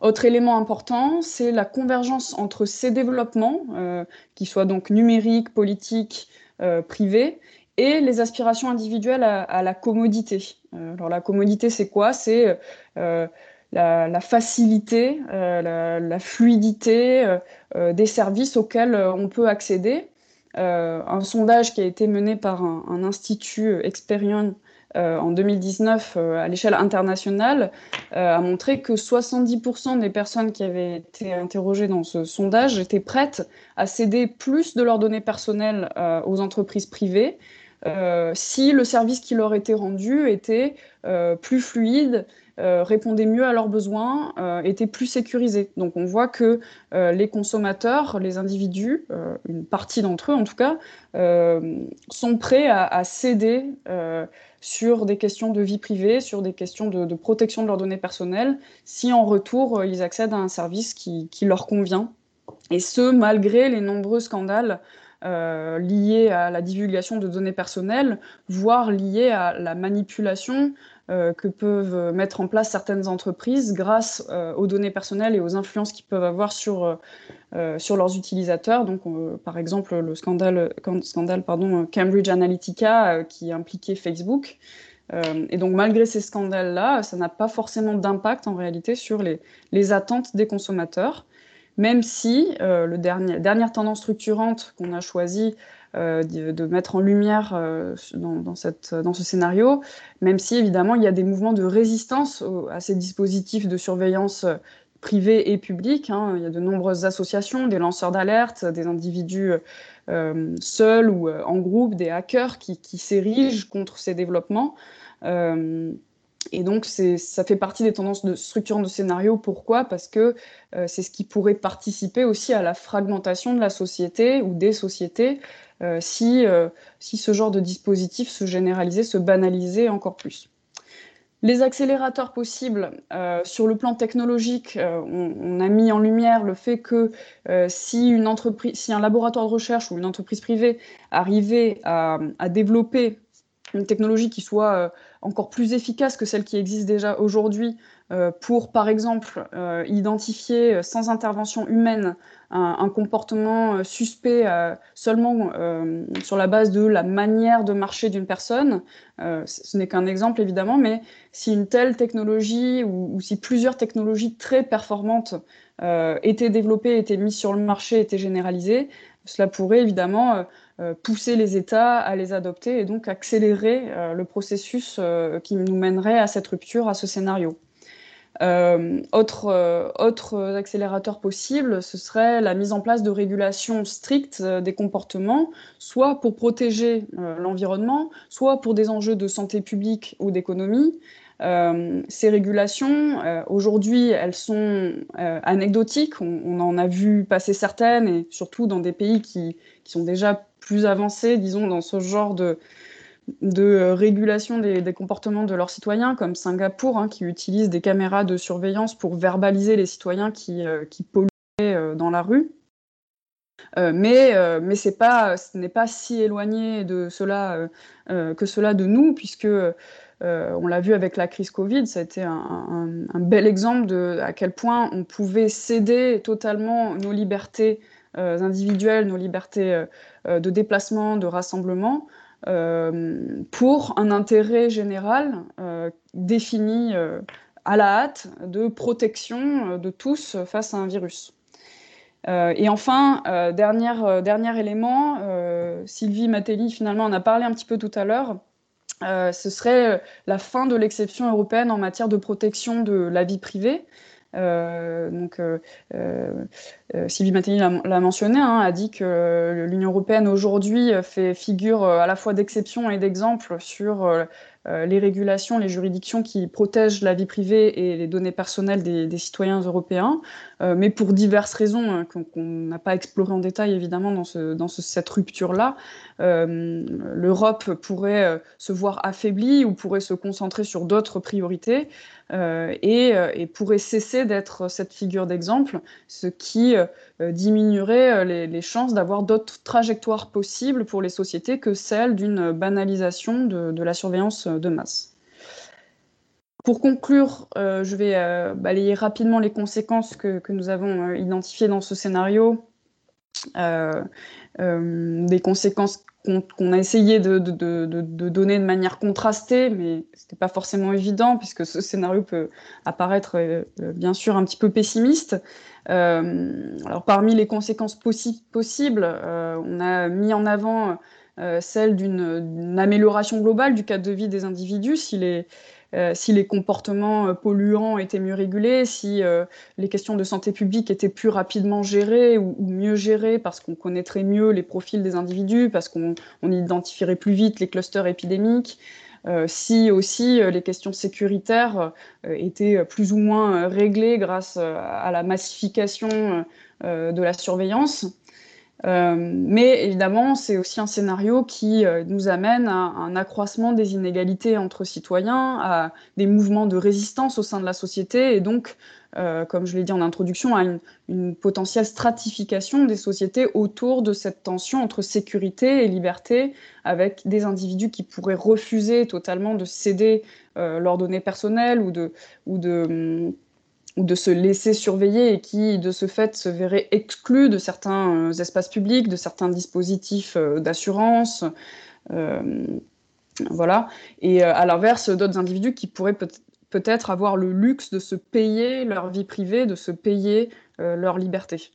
Autre élément important, c'est la convergence entre ces développements, euh, qui soient donc numériques, politiques, euh, privés, et les aspirations individuelles à, la commodité. Euh, alors la commodité, c'est quoi? C'est la, facilité, la, fluidité des services auxquels on peut accéder. un sondage qui a été mené par un, un institut Experian euh, en 2019 euh, à l'échelle internationale euh, a montré que 70% des personnes qui avaient été interrogées dans ce sondage étaient prêtes à céder plus de leurs données personnelles aux entreprises privées si le service qui leur était rendu était plus fluide, répondait mieux à leurs besoins, était plus sécurisé. Donc on voit que les consommateurs, les individus, une partie d'entre eux en tout cas, sont prêts à, à céder sur des questions de vie privée, sur des questions de, protection de leurs données personnelles, si en retour euh, ils accèdent à un service qui, leur convient. Et ce, malgré les nombreux scandales euh, liés à la divulgation de données personnelles, voire liés à la manipulation euh, que peuvent mettre en place certaines entreprises grâce aux données personnelles et aux influences qu'ils peuvent avoir sur, euh, sur leurs utilisateurs. Donc, par exemple, le scandale, scandale pardon, Cambridge Analytica qui impliquait Facebook. et donc, malgré ces scandales-là, ça n'a pas forcément d'impact en réalité sur les, les, attentes des consommateurs, même si le dernier, dernière tendance structurante qu'on a choisie euh, de, mettre en lumière euh, dans, cette, dans, ce scénario, même si évidemment il y a des mouvements de résistance à ces dispositifs de surveillance euh, privés et publics. Hein. Il y a de nombreuses associations, des lanceurs d'alerte, des individus seuls ou en groupe, des hackers qui, s'érigent contre ces développements. Et donc, ça fait partie des tendances de structure de scénario. Pourquoi? Parce que c'est ce qui pourrait participer aussi à la fragmentation de la société ou des sociétés euh, si, euh, si ce genre de dispositif se généralisait, se banalisait encore plus. Les accélérateurs possibles, euh, sur le plan technologique, on, a mis en lumière le fait que si, une entreprise, si un laboratoire de recherche ou une entreprise privée arrivait à, à développer une technologie qui soit encore plus efficace que celle qui existe déjà aujourd'hui pour, par exemple, identifier sans intervention humaine un, comportement euh, suspect euh, seulement euh, sur la base de la manière de marcher d'une personne. ce n'est qu'un exemple évidemment, mais si une telle technologie ou, si plusieurs technologies très performantes étaient développées, étaient mises sur le marché, étaient généralisées, cela pourrait évidemment pousser les États à les adopter et donc accélérer le processus qui nous mènerait à cette rupture, à ce scénario. Euh, autre, euh, accélérateur possible, ce serait la mise en place de régulations strictes euh, des comportements, soit pour protéger l'environnement, soit pour des enjeux de santé publique ou d'économie. ces régulations, aujourd'hui, elles sont anecdotiques. On, en a vu passer certaines, et surtout dans des pays qui sont déjà plus avancés, disons, dans ce genre de, de euh, régulation des, comportements de leurs citoyens, comme Singapour, hein, qui utilise des caméras de surveillance pour verbaliser les citoyens qui, euh, qui polluaient euh, dans la rue. mais mais pas, ce n'est pas si éloigné de cela, que cela de nous, puisque on l'a vu avec la crise Covid, ça a été un, un, bel exemple de à quel point on pouvait céder totalement nos libertés individuelles, nos libertés de déplacement, de rassemblement, euh, pour un intérêt général euh, défini euh, à la hâte de protection de tous face à un virus. et enfin, dernier, dernier élément, Sylvie Matelli finalement en a parlé un petit peu tout à l'heure, ce serait la fin de l'exception européenne en matière de protection de la vie privée. Euh, donc, euh, euh, Sylvie Mattei l'a mentionné, hein, a dit que l'Union européenne aujourd'hui fait figure à la fois d'exception et d'exemple sur les régulations, les juridictions qui protègent la vie privée et les données personnelles des, citoyens européens, mais pour diverses raisons hein, qu'on n'a pas explorées en détail évidemment dans, ce, dans cette rupture-là, l'Europe pourrait se voir affaiblie ou pourrait se concentrer sur d'autres priorités. Euh, euh, et, pourrait cesser d'être cette figure d'exemple, ce qui euh, diminuerait les, chances d'avoir d'autres trajectoires possibles pour les sociétés que celle d'une banalisation de, la surveillance de masse. Pour conclure, je vais balayer rapidement les conséquences que, nous avons identifiées dans ce scénario. des conséquences qu'on a essayé de, donner de manière contrastée, mais ce n'était pas forcément évident, puisque ce scénario peut apparaître euh, bien sûr un petit peu pessimiste. Euh, alors parmi les conséquences possibles, euh, on a mis en avant celle d'une amélioration globale du cadre de vie des individus, euh, si les comportements euh, polluants étaient mieux régulés, si euh, les questions de santé publique étaient plus rapidement gérées ou, mieux gérées parce qu'on connaîtrait mieux les profils des individus, parce qu'on identifierait plus vite les clusters épidémiques. si aussi les questions sécuritaires étaient plus ou moins réglées grâce à la massification de la surveillance. Euh, mais évidemment, c'est aussi un scénario qui euh, nous amène à un accroissement des inégalités entre citoyens, à des mouvements de résistance au sein de la société, et donc, euh, comme je l'ai dit en introduction, à une, potentielle stratification des sociétés autour de cette tension entre sécurité et liberté, avec des individus qui pourraient refuser totalement de céder leurs données personnelles ou de, hum, ou de se laisser surveiller et qui, de ce fait, se verraient exclus de certains euh, espaces publics, de certains dispositifs euh, d'assurance. Euh, voilà. Et à l'inverse, d'autres individus qui pourraient peut-être avoir le luxe de se payer leur vie privée, de se payer leur liberté.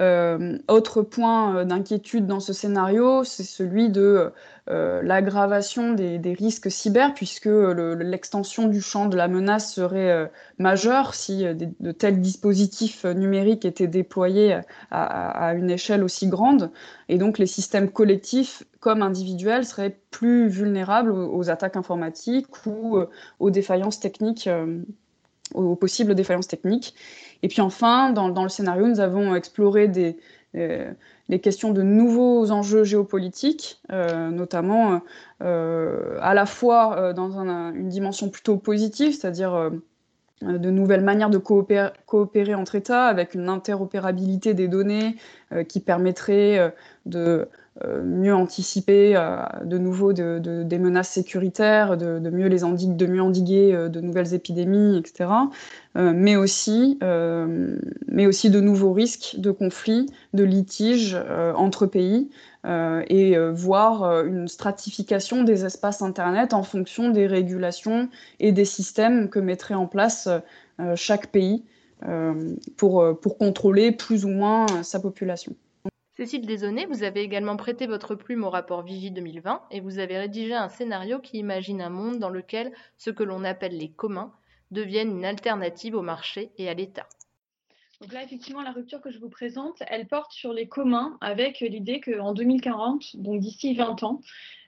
Euh, autre point euh, d'inquiétude dans ce scénario, c'est celui de euh, l'aggravation des, risques cyber, puisque l'extension du champ de la menace serait majeure si de tels dispositifs numériques étaient déployés à, une échelle aussi grande. Et donc les systèmes collectifs comme individuels seraient plus vulnérables aux, attaques informatiques ou aux défaillances techniques, aux possibles défaillances techniques. Et puis enfin, dans, le scénario, nous avons exploré des, euh, les questions de nouveaux enjeux géopolitiques, euh, notamment euh, à la fois dans une dimension plutôt positive, c'est-à-dire de nouvelles manières de coopérer, coopérer, entre États avec une interopérabilité des données qui permettrait de mieux anticiper euh, de nouveau des menaces sécuritaires, de, mieux les endiguer, de mieux endiguer euh, de nouvelles épidémies, etc. mais, aussi, mais aussi de nouveaux risques de conflits, de litiges entre pays. et voir une stratification des espaces Internet en fonction des régulations et des systèmes que mettrait en place chaque pays pour, pour contrôler plus ou moins sa population. Cécile Desaunay, vous avez également prêté votre plume au rapport Vigie 2020 et vous avez rédigé un scénario qui imagine un monde dans lequel ce que l'on appelle les communs devienne une alternative au marché et à l'État. Donc là, effectivement, la rupture que je vous présente, elle porte sur les communs avec l'idée qu'en 2040, donc d'ici 20 ans,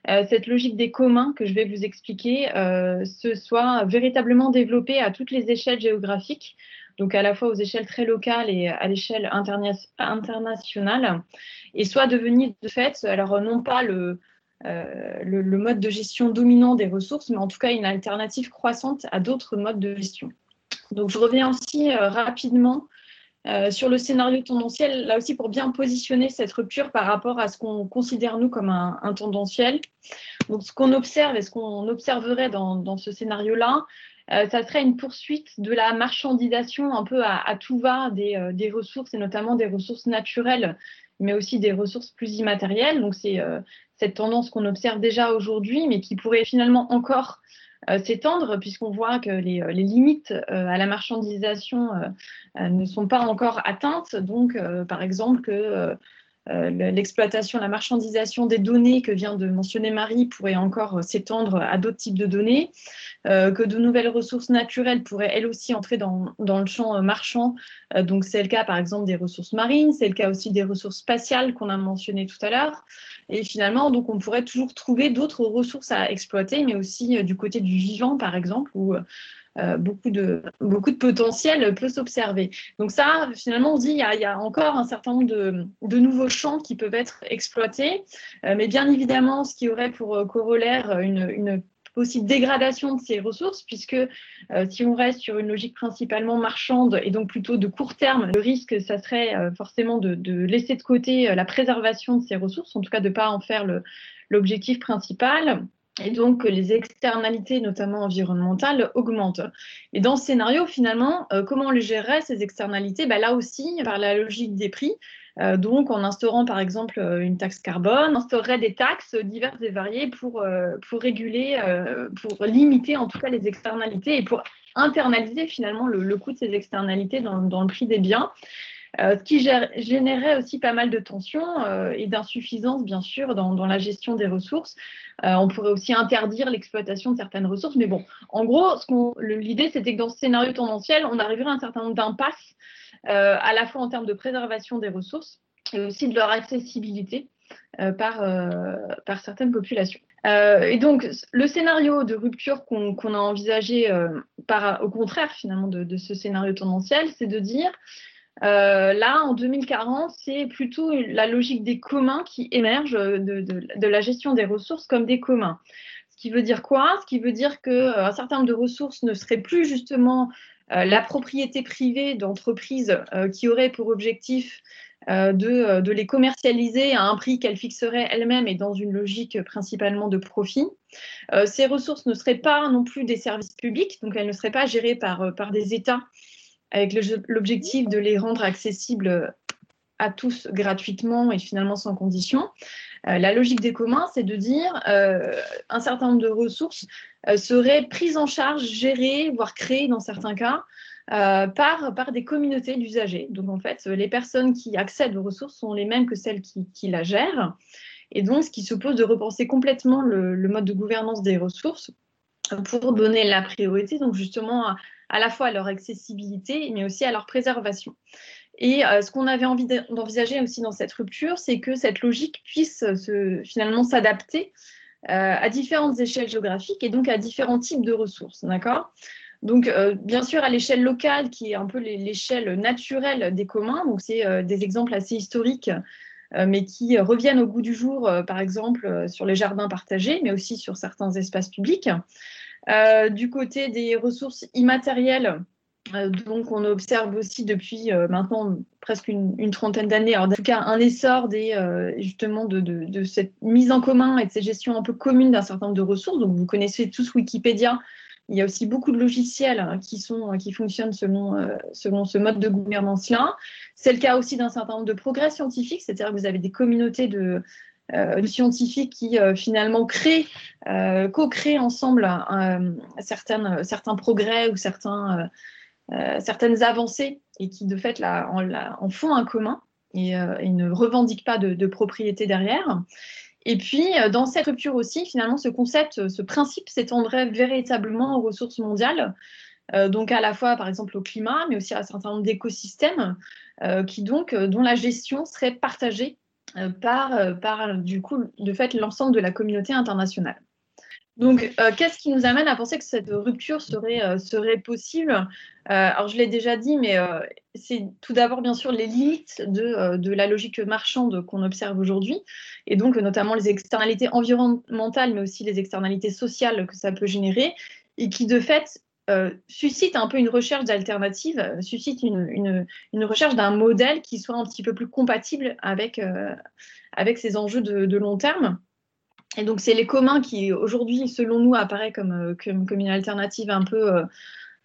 euh, cette logique des communs que je vais vous expliquer euh, se soit véritablement développée à toutes les échelles géographiques, donc à la fois aux échelles très locales et à l'échelle internationale, et soit devenue de fait, alors non pas le, euh, le, mode de gestion dominant des ressources, mais en tout cas une alternative croissante à d'autres modes de gestion. Donc je reviens aussi rapidement euh, sur le scénario tendanciel, là aussi pour bien positionner cette rupture par rapport à ce qu'on considère nous comme un, tendanciel. Donc ce qu'on observe et ce qu'on observerait dans, ce scénario-là, euh, ça serait une poursuite de la marchandisation un peu à, tout va des, euh, des, ressources et notamment des ressources naturelles, mais aussi des ressources plus immatérielles. Donc c'est cette tendance qu'on observe déjà aujourd'hui, mais qui pourrait finalement encore euh, s'étendre, puisqu'on voit que les, euh, limites euh, à la marchandisation ne sont pas encore atteintes. Donc, par exemple, que l'exploitation, la marchandisation des données que vient de mentionner Marie pourrait encore s'étendre à d'autres types de données, que de nouvelles ressources naturelles pourraient elles aussi entrer dans, dans le champ marchand. donc c'est le cas par exemple des ressources marines, c'est le cas aussi des ressources spatiales qu'on a mentionné tout à l'heure. Et finalement, donc, on pourrait toujours trouver d'autres ressources à exploiter, mais aussi euh, du côté du vivant, par exemple, où euh, beaucoup, de, beaucoup de potentiel peut s'observer. Donc ça, finalement, on dit qu'il y, a encore un certain nombre de, nouveaux champs qui peuvent être exploités, euh, mais bien évidemment, ce qui aurait pour corollaire une, une aussi dégradation de ces ressources, puisque euh, si on reste sur une logique principalement marchande et donc plutôt de court terme, le risque, ça serait euh, forcément de, laisser de côté euh, la préservation de ces ressources, en tout cas de ne pas en faire l'objectif principal. Et donc, les externalités, notamment environnementales, augmentent. Et dans ce scénario, finalement, comment on les gérerait, ces externalités? Ben Là aussi, par la logique des prix, euh, donc, en instaurant par exemple euh, une taxe carbone, on instaurerait des taxes diverses et variées pour, euh, pour réguler, pour limiter en tout cas les externalités et pour internaliser finalement le, coût de ces externalités dans, le prix des biens. Ce qui générait aussi pas mal de tensions et d'insuffisance, bien sûr, dans, la gestion des ressources. on pourrait aussi interdire l'exploitation de certaines ressources. Mais bon, en gros, l'idée, c'était que dans ce scénario tendanciel, on arriverait à un certain nombre d'impasses euh, à la fois en termes de préservation des ressources et aussi de leur accessibilité euh, par, euh, certaines populations. et donc, le scénario de rupture qu'on a envisagé, au contraire finalement de, ce scénario tendanciel, c'est de dire, là, en 2040, c'est plutôt la logique des communs qui émerge de, de, la gestion des ressources comme des communs. Ce qui veut dire quoi? Ce qui veut dire qu'un certain nombre de ressources ne seraient plus justement euh, la propriété privée d'entreprises euh, qui auraient pour objectif euh, de, les commercialiser à un prix qu'elles fixeraient elles-mêmes et dans une logique principalement de profit. ces ressources ne seraient pas non plus des services publics, donc elles ne seraient pas gérées par des États avec l'objectif de les rendre accessibles à tous gratuitement et finalement sans condition. la logique des communs, c'est de dire un certain nombre de ressources euh, seraient prises en charge, gérées, voire créées dans certains cas, euh, par, par des communautés d'usagers. Donc en fait, les personnes qui accèdent aux ressources sont les mêmes que celles qui, qui la gèrent. Et donc, ce qui suppose de repenser complètement le, mode de gouvernance des ressources pour donner la priorité, donc justement à, la fois à leur accessibilité, mais aussi à leur préservation. Et euh, ce qu'on avait envie d'envisager aussi dans cette rupture, c'est que cette logique puisse se, finalement s'adapter euh, à différentes échelles géographiques et donc à différents types de ressources. D'accord? Donc, euh, bien sûr, à l'échelle locale, qui est un peu l'échelle naturelle des communs, donc c'est euh, des exemples assez historiques, mais qui reviennent au goût du jour, par exemple, sur les jardins partagés, mais aussi sur certains espaces publics. Du côté des ressources immatérielles, euh, donc, on observe aussi depuis euh, maintenant presque une, trentaine d'années, en tout cas un essor des, euh, justement de, cette mise en commun et de cette gestion un peu commune d'un certain nombre de ressources. Donc, vous connaissez tous Wikipédia. Il y a aussi beaucoup de logiciels hein, qui, sont, qui fonctionnent selon, selon ce mode de gouvernance-là. C'est le cas aussi d'un certain nombre de progrès scientifiques, c'est-à-dire que vous avez des communautés de, scientifiques qui finalement créent, co-créent ensemble certains progrès ou certains, euh, certaines avancées et qui de fait en, font un commun et, euh, ne revendiquent pas de, propriété derrière. Et puis, euh, dans cette rupture aussi, finalement, ce concept, ce principe s'étendrait véritablement aux ressources mondiales, donc à la fois par exemple au climat, mais aussi à un certain nombre d'écosystèmes qui donc dont la gestion serait partagée par, par du coup de fait l'ensemble de la communauté internationale. Donc, euh, qu'est-ce qui nous amène à penser que cette rupture serait, euh, possible? Euh, Alors, je l'ai déjà dit, mais c'est tout d'abord, bien sûr, les limites de, de la logique marchande qu'on observe aujourd'hui, et donc notamment les externalités environnementales, mais aussi les externalités sociales que ça peut générer, et qui, de fait, suscitent un peu une recherche d'alternative, suscitent une, une, une, recherche d'un modèle qui soit un petit peu plus compatible avec, avec ces enjeux de, long terme. Et donc, c'est les communs qui, aujourd'hui, selon nous, apparaît comme, euh, comme, une alternative un peu euh,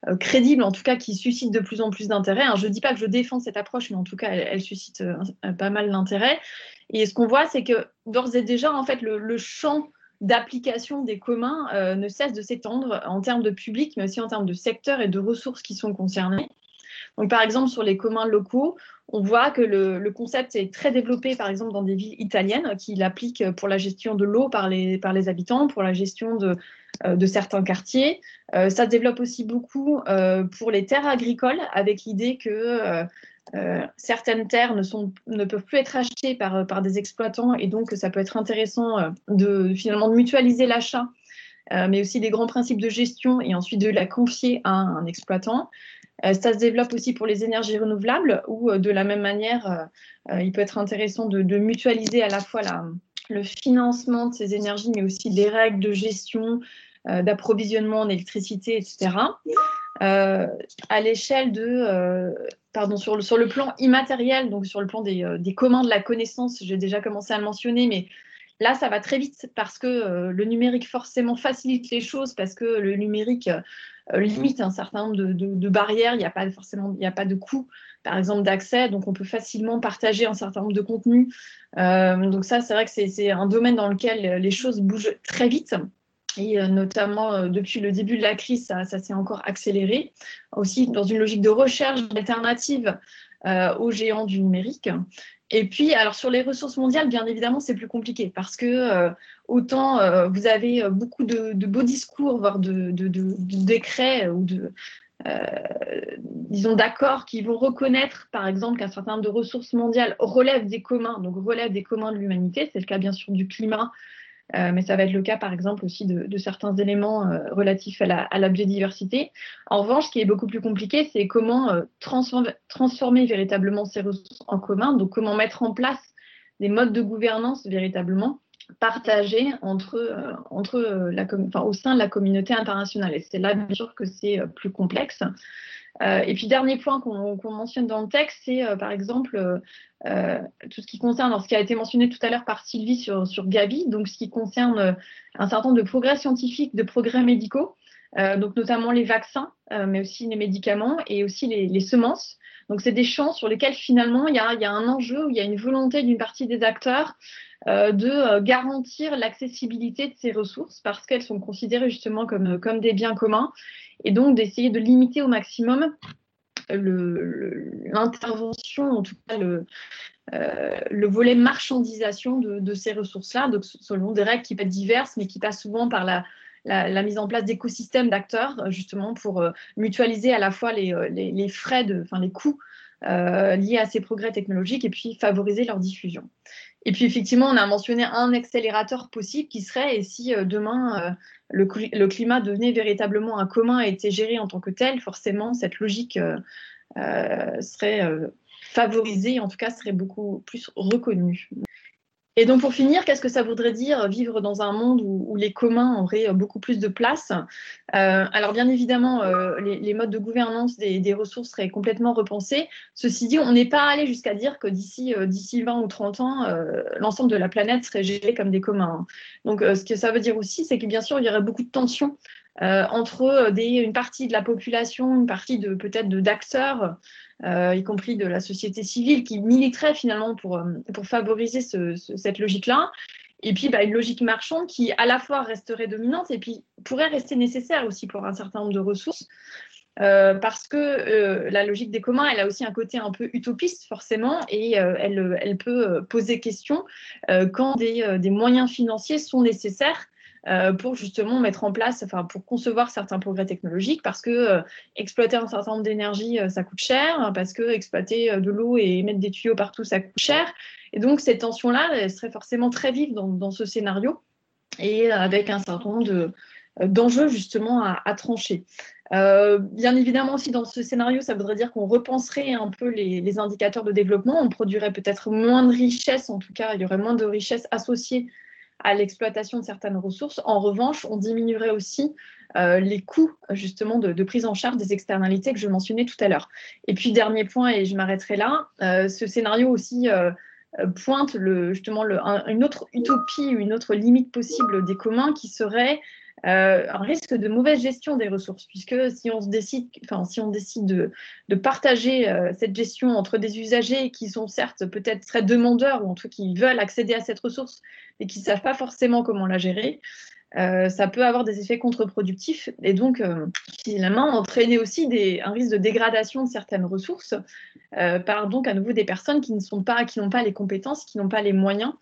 euh, crédible, en tout cas, qui suscite de plus en plus d'intérêt. Je ne dis pas que je défends cette approche, mais en tout cas, elle, suscite pas mal d'intérêt. Et ce qu'on voit, c'est que d'ores et déjà, en fait, le, champ d'application des communs ne cesse de s'étendre en termes de public, mais aussi en termes de secteur et de ressources qui sont concernées. Donc, par exemple, sur les communs locaux, on voit que le, concept est très développé, par exemple, dans des villes italiennes qui l'appliquent pour la gestion de l'eau par les, par les habitants, pour la gestion de, euh, de certains quartiers. Euh, ça se développe aussi beaucoup euh, pour les terres agricoles, avec l'idée que certaines terres ne, peuvent plus être achetées par, par des exploitants, et donc ça peut être intéressant de finalement de mutualiser l'achat, mais aussi des grands principes de gestion, et ensuite de la confier à un exploitant. Euh, ça se développe aussi pour les énergies renouvelables, où euh, de la même manière, euh, il peut être intéressant de, mutualiser à la fois le financement de ces énergies, mais aussi les règles de gestion, d'approvisionnement en électricité, etc. à l'échelle de, pardon, sur le, sur le plan immatériel, donc sur le plan des, des commandes de la connaissance, j'ai déjà commencé à le mentionner, mais Là, ça va très vite parce que le numérique forcément facilite les choses, parce que le numérique euh, limite un certain nombre de, barrières. Il n'y a pas forcément, il n'y a pas de coût, par exemple, d'accès. Donc, on peut facilement partager un certain nombre de contenus. Euh, donc, ça, c'est vrai que c'est un domaine dans lequel les choses bougent très vite. Et euh, notamment depuis le début de la crise, ça, s'est encore accéléré. Aussi dans une logique de recherche d'alternatives aux géants du numérique. Et puis, alors sur les ressources mondiales, bien évidemment, c'est plus compliqué parce que euh, autant euh, vous avez euh, beaucoup de, beaux discours, voire de, décrets ou de, disons, d'accords qui vont reconnaître, par exemple, qu'un certain nombre de ressources mondiales relèvent des communs, donc relèvent des communs de l'humanité. C'est le cas, bien sûr, du climat, euh, mais ça va être le cas par exemple aussi de, certains éléments euh, relatifs à la, biodiversité. En revanche, ce qui est beaucoup plus compliqué, c'est comment euh, transformer, véritablement ces ressources en commun, donc comment mettre en place des modes de gouvernance véritablement partagés au sein de la communauté internationale. Et c'est là, bien sûr, que c'est plus complexe. Euh, et puis, dernier point qu'on mentionne dans le texte, c'est euh, par exemple euh, tout ce qui concerne, ce qui a été mentionné tout à l'heure par Sylvie sur, sur donc ce qui concerne un certain nombre de progrès scientifiques, de progrès médicaux, donc notamment les vaccins, mais aussi les médicaments et aussi les, semences. Donc, c'est des champs sur lesquels finalement il y a, y a un enjeu, il y a une volonté d'une partie des acteurs de garantir l'accessibilité de ces ressources parce qu'elles sont considérées justement comme, comme des biens communs et donc d'essayer de limiter au maximum l'intervention, en tout cas le, euh, le volet marchandisation de, ces ressources-là, selon des règles qui peuvent être diverses, mais qui passent souvent par la, mise en place d'écosystèmes d'acteurs, justement pour euh, mutualiser à la fois euh, les frais, de, enfin les coûts liés à ces progrès technologiques et puis favoriser leur diffusion. Et puis effectivement, on a mentionné un accélérateur possible qui serait, et si demain le, climat devenait véritablement un commun et était géré en tant que tel, forcément, cette logique euh, euh, serait euh, favorisée, en tout cas, serait beaucoup plus reconnue. Et donc pour finir, qu'est-ce que ça voudrait dire vivre dans un monde où, les communs auraient beaucoup plus de place? Euh, Alors bien évidemment, euh, les, modes de gouvernance des, ressources seraient complètement repensés. Ceci dit, on n'est pas allé jusqu'à dire que d'ici euh, d'ici 20 ou 30 ans, l'ensemble de la planète serait géré comme des communs. Donc ce que ça veut dire aussi, c'est que bien sûr, il y aurait beaucoup de tensions entre une partie de la population, une partie de peut-être d'acteurs euh, y compris de la société civile, qui militerait finalement pour, euh, pour favoriser cette logique-là. Et puis, bah, une logique marchande qui, à la fois, resterait dominante et puis pourrait rester nécessaire aussi pour un certain nombre de ressources. Euh, parce que la logique des communs, elle a aussi un côté un peu utopiste forcément, et elle, peut poser question quand des, moyens financiers sont nécessaires euh, pour justement mettre en place, enfin pour concevoir certains progrès technologiques, parce que euh, exploiter un certain nombre d'énergie, ça coûte cher, parce que exploiter de l'eau et mettre des tuyaux partout, ça coûte cher. Et donc cette tension-là, elle serait forcément très vive dans, ce scénario, et avec un certain nombre d'enjeux justement à, trancher. bien évidemment aussi dans ce scénario, ça voudrait dire qu'on repenserait un peu les, les, indicateurs de développement, on produirait peut-être moins de richesses, en tout cas il y aurait moins de richesses associées à l'exploitation de certaines ressources. En revanche, on diminuerait aussi euh, les coûts justement de, prise en charge des externalités que je mentionnais tout à l'heure. Et puis dernier point, et je m'arrêterai là, euh, ce scénario aussi euh, pointe justement une autre utopie, une autre limite possible des communs qui serait euh, un risque de mauvaise gestion des ressources, puisque si on, se décide, enfin, si on décide de, de partager euh, cette gestion entre des usagers qui sont certes peut-être très demandeurs, ou en tout cas qui veulent accéder à cette ressource, mais qui ne savent pas forcément comment la gérer, euh, ça peut avoir des effets contre-productifs et donc finalement entraîner aussi des, un risque de dégradation de certaines ressources par donc à nouveau des personnes qui pas, qui n'ont pas les compétences, qui n'ont pas les moyens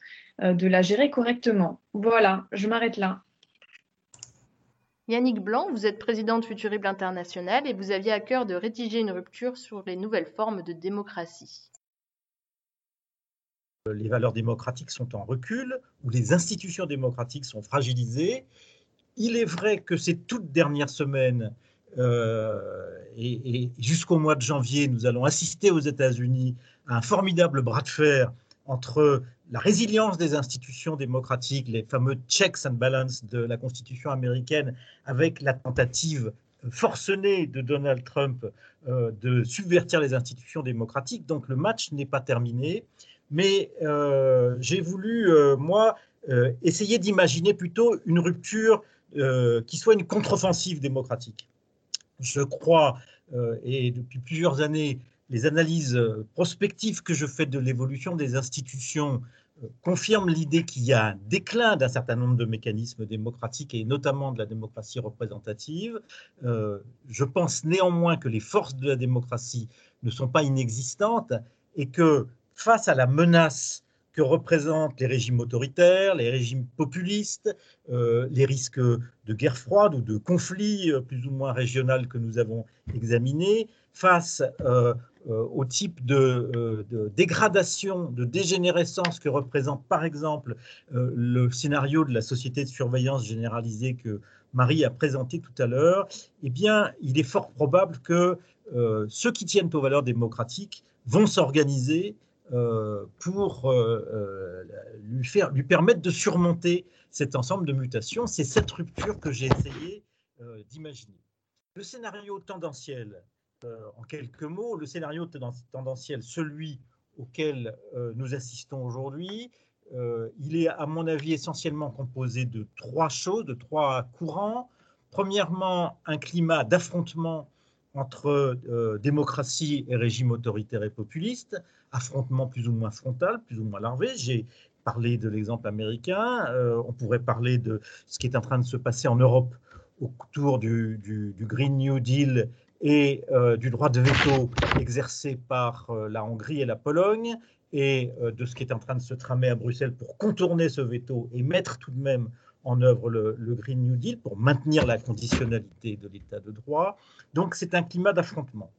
de la gérer correctement. Voilà, je m'arrête là. Yannick Blanc, vous êtes président de Futurible International et vous aviez à cœur de rédiger une rupture sur les nouvelles formes de démocratie. Les valeurs démocratiques sont en recul, ou les institutions démocratiques sont fragilisées. Il est vrai que ces toutes dernières semaines, euh, et, jusqu'au mois de janvier, nous allons assister aux États-Unis à un formidable bras de fer entre la résilience des institutions démocratiques, les fameux checks and balances de la Constitution américaine, avec la tentative forcenée de Donald Trump euh, de subvertir les institutions démocratiques. Donc le match n'est pas terminé, mais euh, j'ai voulu, euh, moi, essayer d'imaginer plutôt une rupture qui soit une contre-offensive démocratique. Je crois, et depuis plusieurs années, les analyses prospectives que je fais de l'évolution des institutions confirme l'idée qu'il y a un déclin d'un certain nombre de mécanismes démocratiques et notamment de la démocratie représentative. Euh, je pense néanmoins que les forces de la démocratie ne sont pas inexistantes et que face à la menace que représentent les régimes autoritaires, les régimes populistes, euh, les risques de guerre froide ou de conflits euh, plus ou moins régionaux que nous avons examinés, face euh, au type euh, de, dégradation, de dégénérescence que représente par exemple euh, le scénario de la société de surveillance généralisée que Marie a présenté tout à l'heure, eh bien, il est fort probable que ceux qui tiennent aux valeurs démocratiques vont s'organiser pour lui, faire, lui permettre de surmonter cet ensemble de mutations. C'est cette rupture que j'ai essayé d'imaginer. Le scénario tendanciel euh, en quelques mots, le scénario tendanciel, celui auquel euh, nous assistons aujourd'hui, euh, il est à mon avis essentiellement composé de trois choses, de trois courants. Premièrement, un climat d'affrontement entre démocratie et régime autoritaire et populiste, affrontement plus ou moins frontal, plus ou moins larvé. J'ai parlé de l'exemple américain, on pourrait parler de ce qui est en train de se passer en Europe autour du Green New Deal et euh, du droit de veto exercé par euh, la Hongrie et la Pologne et euh, de ce qui est en train de se tramer à Bruxelles pour contourner ce veto et mettre tout de même en œuvre le, Green New Deal pour maintenir la conditionnalité de l'état de droit. Donc c'est un climat d'affrontement.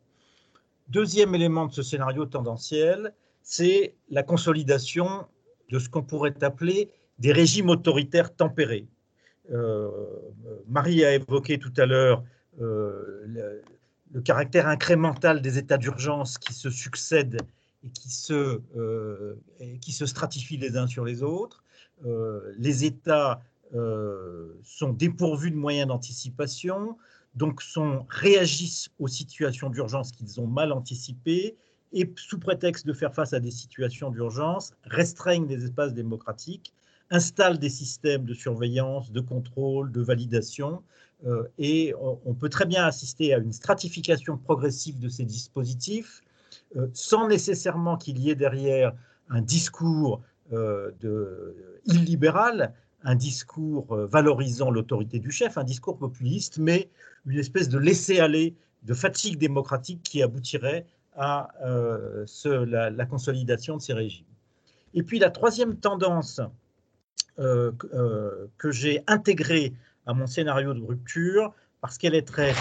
Deuxième élément de ce scénario tendanciel, c'est la consolidation de ce qu'on pourrait appeler des régimes autoritaires tempérés. Marie a évoqué tout à l'heure le caractère incrémental des états d'urgence qui se succèdent et qui se, euh, qui se stratifient les uns sur les autres. Euh, les États euh, sont dépourvus de moyens d'anticipation, donc sont, réagissent aux situations d'urgence qu'ils ont mal anticipées et, sous prétexte de faire face à des situations d'urgence, restreignent des espaces démocratiques, installent des systèmes de surveillance, de contrôle, de validation, et on peut très bien assister à une stratification progressive de ces dispositifs euh, sans nécessairement qu'il y ait derrière un discours euh, illibéral, un discours valorisant l'autorité du chef, un discours populiste, mais une espèce de laisser-aller, de fatigue démocratique qui aboutirait à la, consolidation de ces régimes. Et puis la troisième tendance que j'ai intégrée à mon scénario de rupture parce qu'elle est très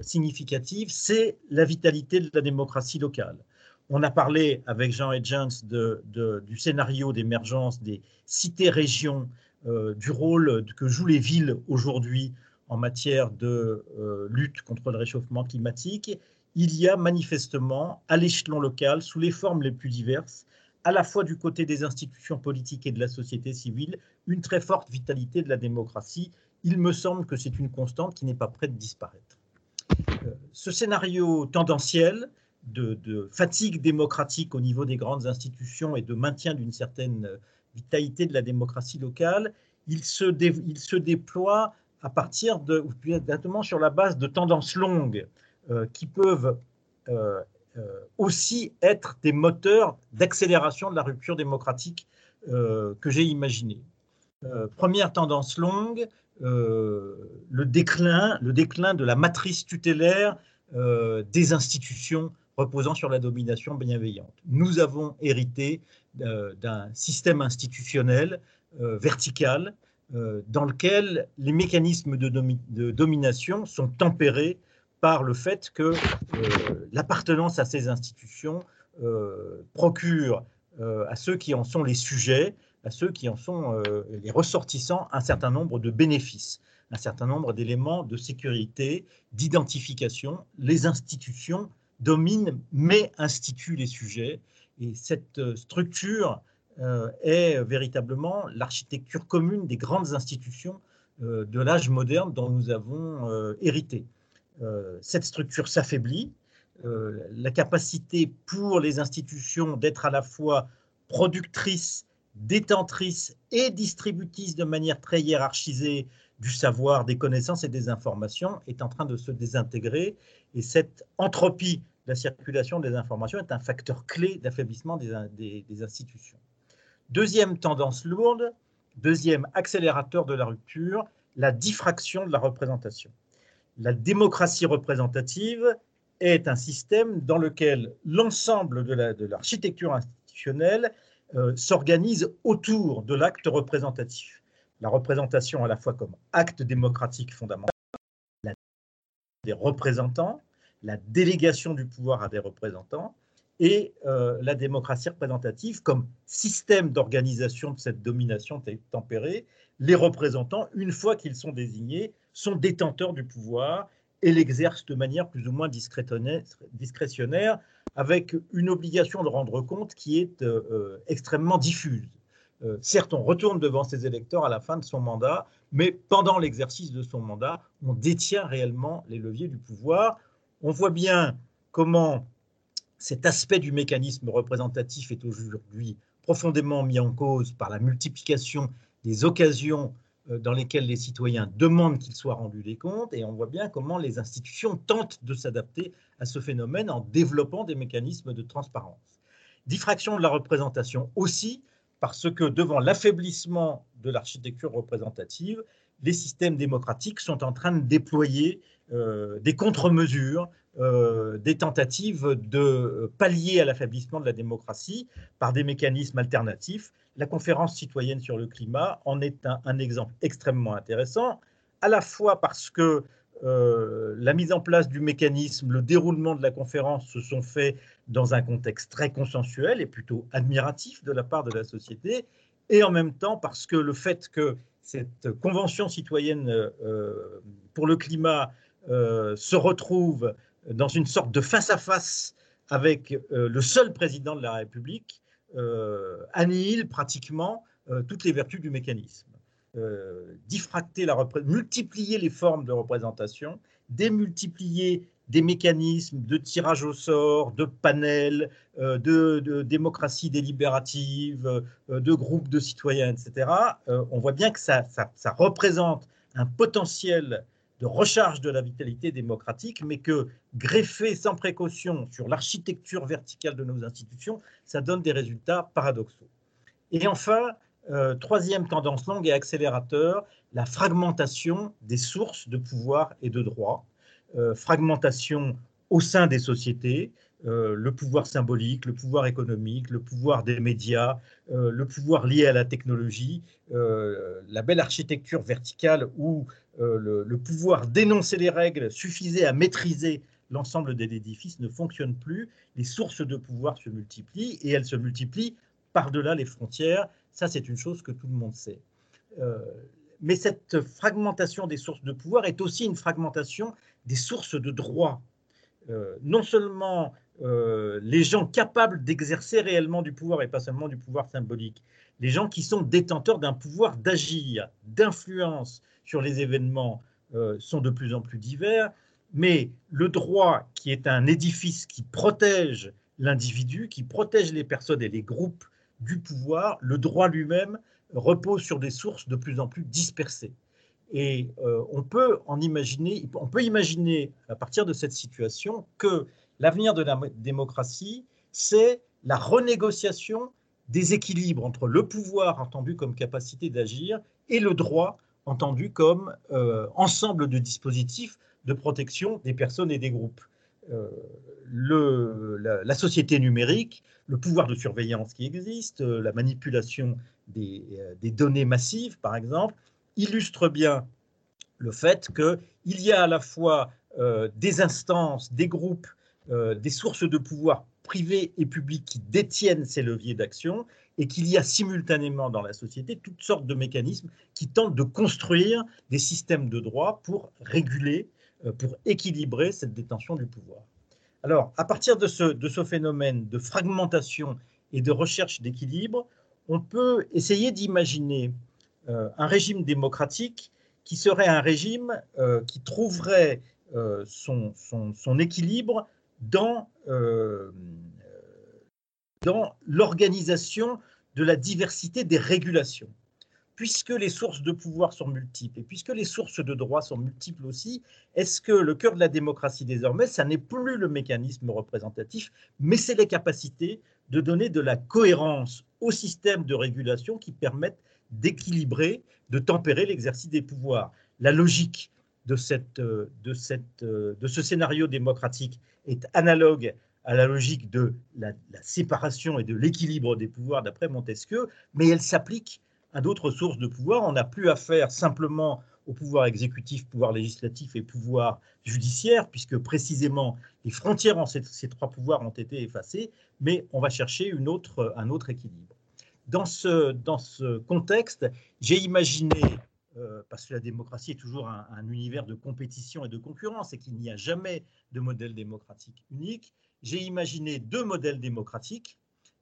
significative, c'est la vitalité de la démocratie locale. On a parlé avec Jean Edgens du scénario d'émergence des cités-régions, du rôle que jouent les villes aujourd'hui en matière de lutte contre le réchauffement climatique il y a manifestement, à l'échelon local, sous les formes les plus diverses, à la fois du côté des institutions politiques et de la société civile, une très forte vitalité de la démocratie. Il me semble que c'est une constante qui n'est pas prête de disparaître. Euh, ce scénario tendanciel de, fatigue démocratique au niveau des grandes institutions et de maintien d'une certaine vitalité de la démocratie locale, il se, il se déploie à partir de, ou exactement sur la base de tendances longues euh, qui peuvent euh, aussi être des moteurs d'accélération de la rupture démocratique que j'ai imaginé. première tendance longue, le, déclin, le déclin de la matrice tutélaire des institutions reposant sur la domination bienveillante. Nous avons hérité d'un système institutionnel vertical dans lequel les mécanismes de, domination sont tempérés par le fait que euh, l'appartenance à ces institutions euh, procure euh, à ceux qui en sont les sujets, à ceux qui en sont les ressortissants, un certain nombre de bénéfices, un certain nombre d'éléments de sécurité, d'identification. Les institutions dominent mais instituent les sujets. Et cette structure est véritablement l'architecture commune des grandes institutions de l'âge moderne dont nous avons hérité. Euh, cette structure s'affaiblit. Euh, la capacité pour les institutions d'être à la fois productrices, détentrices et distributrices de manière très hiérarchisée du savoir, des connaissances et des informations est en train de se désintégrer. Et cette entropie de la circulation des informations est un facteur clé d'affaiblissement des, institutions. Deuxième tendance lourde, deuxième accélérateur de la rupture, la diffraction de la représentation la démocratie représentative est un système dans lequel l'ensemble de l'architecture institutionnelle euh, s'organise autour de l'acte représentatif. La représentation à la fois comme acte démocratique fondamental, la des représentants, la délégation du pouvoir à des représentants, et euh, la démocratie représentative comme système d'organisation de cette domination tempérée. Les représentants, une fois qu'ils sont désignés, sont détenteurs du pouvoir et l'exercent de manière plus ou moins discrétionnaire, avec une obligation de rendre compte qui est euh, extrêmement diffuse. Euh, certes, on retourne devant ses électeurs à la fin de son mandat, mais pendant l'exercice de son mandat, on détient réellement les leviers du pouvoir. On voit bien comment cet aspect du mécanisme représentatif est aujourd'hui profondément mis en cause par la multiplication des occasions dans lesquelles les citoyens demandent qu'ils soient rendus des comptes, et on voit bien comment les institutions tentent de s'adapter à ce phénomène en développant des mécanismes de transparence. Diffraction de la représentation aussi, parce que devant l'affaiblissement de l'architecture représentative, les systèmes démocratiques sont en train de déployer euh, des contre-mesures, euh, des tentatives de pallier à l'affaiblissement de la démocratie par des mécanismes alternatifs. La conférence citoyenne sur le climat en est un, exemple extrêmement intéressant, à la fois parce que euh, la mise en place du mécanisme, le déroulement de la conférence se sont faits dans un contexte très consensuel et plutôt admiratif de la part de la société, et en même temps parce que le fait que cette convention citoyenne euh, pour le climat euh, se retrouve dans une sorte de face-à-face avec le seul président de la République, euh, annihile pratiquement euh, toutes les vertus du mécanisme. Euh, diffracter la multiplier les formes de représentation, démultiplier des mécanismes de tirage au sort, de panels, de, démocratie délibérative, de groupes de citoyens, etc., on voit bien que ça, représente un potentiel de recharge de la vitalité démocratique, mais que greffer sans précaution sur l'architecture verticale de nos institutions, ça donne des résultats paradoxaux. Et enfin, euh, troisième tendance longue et accélérateur, la fragmentation des sources de pouvoir et de droit, euh, fragmentation au sein des sociétés, le pouvoir symbolique, le pouvoir économique, le pouvoir des médias, le pouvoir lié à la technologie, la belle architecture verticale où le, pouvoir d'énoncer les règles suffisait à maîtriser l'ensemble des édifices ne fonctionne plus, les sources de pouvoir se multiplient et elles se multiplient par-delà les frontières. Ça, c'est une chose que tout le monde sait. Euh, mais cette fragmentation des sources de pouvoir est aussi une fragmentation des sources de droit. Euh, non seulement euh, les gens capables d'exercer réellement du pouvoir et pas seulement du pouvoir symbolique, les gens qui sont détenteurs d'un pouvoir d'agir, d'influence sur les événements sont de plus en plus divers, mais le droit, qui est un édifice qui protège l'individu, qui protège les personnes et les groupes du pouvoir, le droit lui-même repose sur des sources de plus en plus dispersées. Et euh, on peut en imaginer, on peut imaginer à partir de cette situation que l'avenir de la démocratie, c'est la renégociation des équilibres entre le pouvoir entendu comme capacité d'agir et le droit entendu comme euh, ensemble de dispositifs de protection des personnes et des groupes. Euh, la, société numérique, le pouvoir de surveillance qui existe, euh, la manipulation des, des, données massives, par exemple, illustre bien le fait qu'il y a à la fois des instances, des groupes, des sources de pouvoir privées et publiques qui détiennent ces leviers d'action et qu'il y a simultanément dans la société toutes sortes de mécanismes qui tentent de construire des systèmes de droit pour réguler euh, pour équilibrer cette détention du pouvoir. Alors, à partir de ce, de ce phénomène de fragmentation et de recherche d'équilibre, on peut essayer d'imaginer euh, un régime démocratique qui serait un régime euh, qui trouverait son, son, équilibre dans, dans l'organisation de la diversité des régulations puisque les sources de pouvoir sont multiples et puisque les sources de droit sont multiples aussi, est-ce que le cœur de la démocratie désormais, ça n'est plus le mécanisme représentatif, mais c'est les capacités de donner de la cohérence au système de régulation qui permettent d'équilibrer, de tempérer l'exercice des pouvoirs. La logique de, cette, de, cette, de ce scénario démocratique est analogue à la logique de la, séparation et de l'équilibre des pouvoirs d'après Montesquieu, mais elle s'applique à d'autres sources de pouvoir. On n'a plus affaire simplement au pouvoir exécutif, pouvoir législatif et pouvoir judiciaire, puisque précisément les frontières entre ces, trois pouvoirs ont été effacées, mais on va chercher un autre équilibre. Dans ce, dans ce contexte, j'ai imaginé, euh, parce que la démocratie est toujours un, un, univers de compétition et de concurrence et qu'il n'y a jamais de modèle démocratique unique, j'ai imaginé deux modèles démocratiques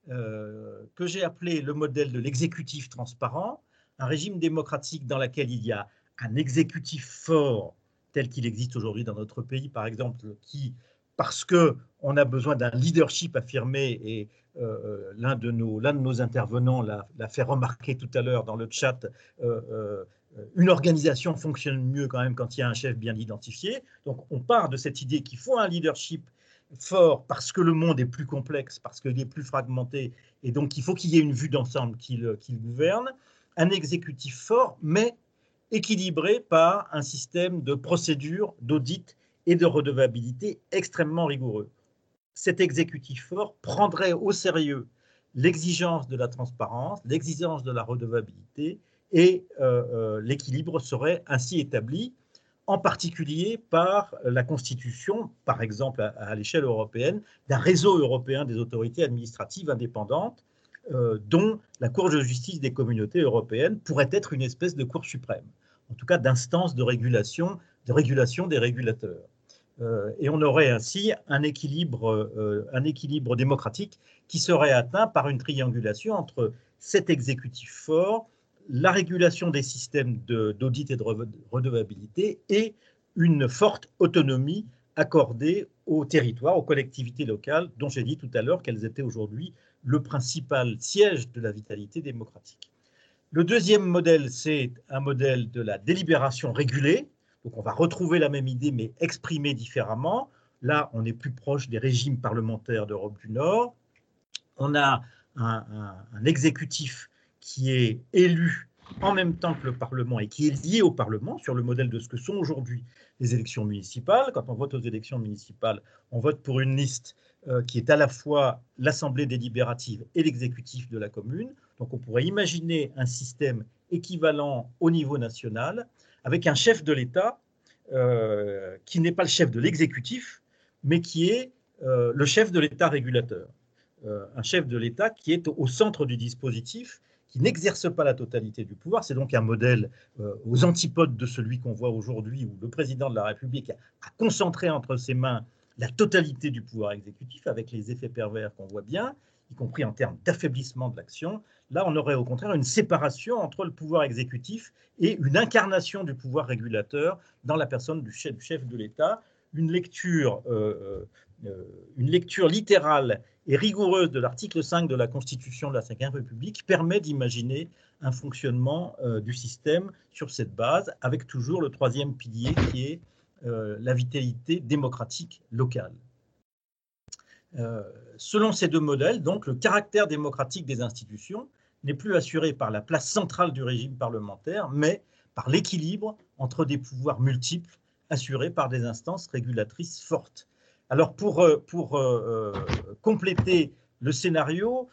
euh, que j'ai appelé le modèle de l'exécutif transparent, un régime démocratique dans lequel il y a un exécutif fort tel qu'il existe aujourd'hui dans notre pays, par exemple, qui, parce que on a besoin d'un leadership affirmé, et euh, l'un de de nos intervenants l'a fait remarquer tout à l'heure dans le chat. Une organisation fonctionne mieux quand même quand il y a un chef bien identifié. Donc on part de cette idée qu'il faut un leadership fort parce que le monde est plus complexe, parce qu'il est plus fragmenté, et donc il faut qu'il y ait une vue d'ensemble qui le, gouverne, un exécutif fort, mais équilibré par un système de procédure, d'audit et de redevabilité extrêmement rigoureux. Cet exécutif fort prendrait au sérieux l'exigence de la transparence, l'exigence de la redevabilité, et euh, euh, l'équilibre serait ainsi établi en particulier par la constitution, par exemple à, l'échelle européenne, d'un réseau européen des autorités administratives indépendantes, euh, dont la Cour de justice des communautés européennes pourrait être une espèce de Cour suprême, en tout cas d'instance de régulation, de régulation des régulateurs. Et on aurait ainsi un équilibre, un équilibre démocratique qui serait atteint par une triangulation entre cet exécutif fort, la régulation des systèmes d'audit et de redevabilité et une forte autonomie accordée aux territoires, aux collectivités locales, dont j'ai dit tout à l'heure qu'elles étaient aujourd'hui le principal siège de la vitalité démocratique. Le deuxième modèle, c'est un modèle de la délibération régulée. Donc on va retrouver la même idée, mais exprimée différemment. Là, on est plus proche des régimes parlementaires d'Europe du Nord. On a un, un exécutif qui est élu en même temps que le Parlement et qui est lié au Parlement sur le modèle de ce que sont aujourd'hui les élections municipales. Quand on vote aux élections municipales, on vote pour une liste euh, qui est à la fois l'Assemblée délibérative et l'exécutif de la commune. Donc on pourrait imaginer un système équivalent au niveau national avec un chef de l'État euh, qui n'est pas le chef de l'exécutif, mais qui est euh, le chef de l'État régulateur. un chef de l'État qui est au centre du dispositif qui n'exerce pas la totalité du pouvoir. C'est donc un modèle euh, aux antipodes de celui qu'on voit aujourd'hui, où le président de la République a, concentré entre ses mains la totalité du pouvoir exécutif, avec les effets pervers qu'on voit bien, y compris en termes d'affaiblissement de l'action. Là, on aurait au contraire une séparation entre le pouvoir exécutif et une incarnation du pouvoir régulateur dans la personne du chef, de l'État. Une lecture, euh, euh, une lecture littérale et rigoureuse de l'article 5 de la Constitution de la Ve République permet d'imaginer un fonctionnement euh, du système sur cette base, avec toujours le troisième pilier qui est euh, la vitalité démocratique locale. Euh, selon ces deux modèles, donc, le caractère démocratique des institutions n'est plus assuré par la place centrale du régime parlementaire, mais par l'équilibre entre des pouvoirs multiples assurés par des instances régulatrices fortes. Alors pour, euh, euh, euh, compléter le scénario,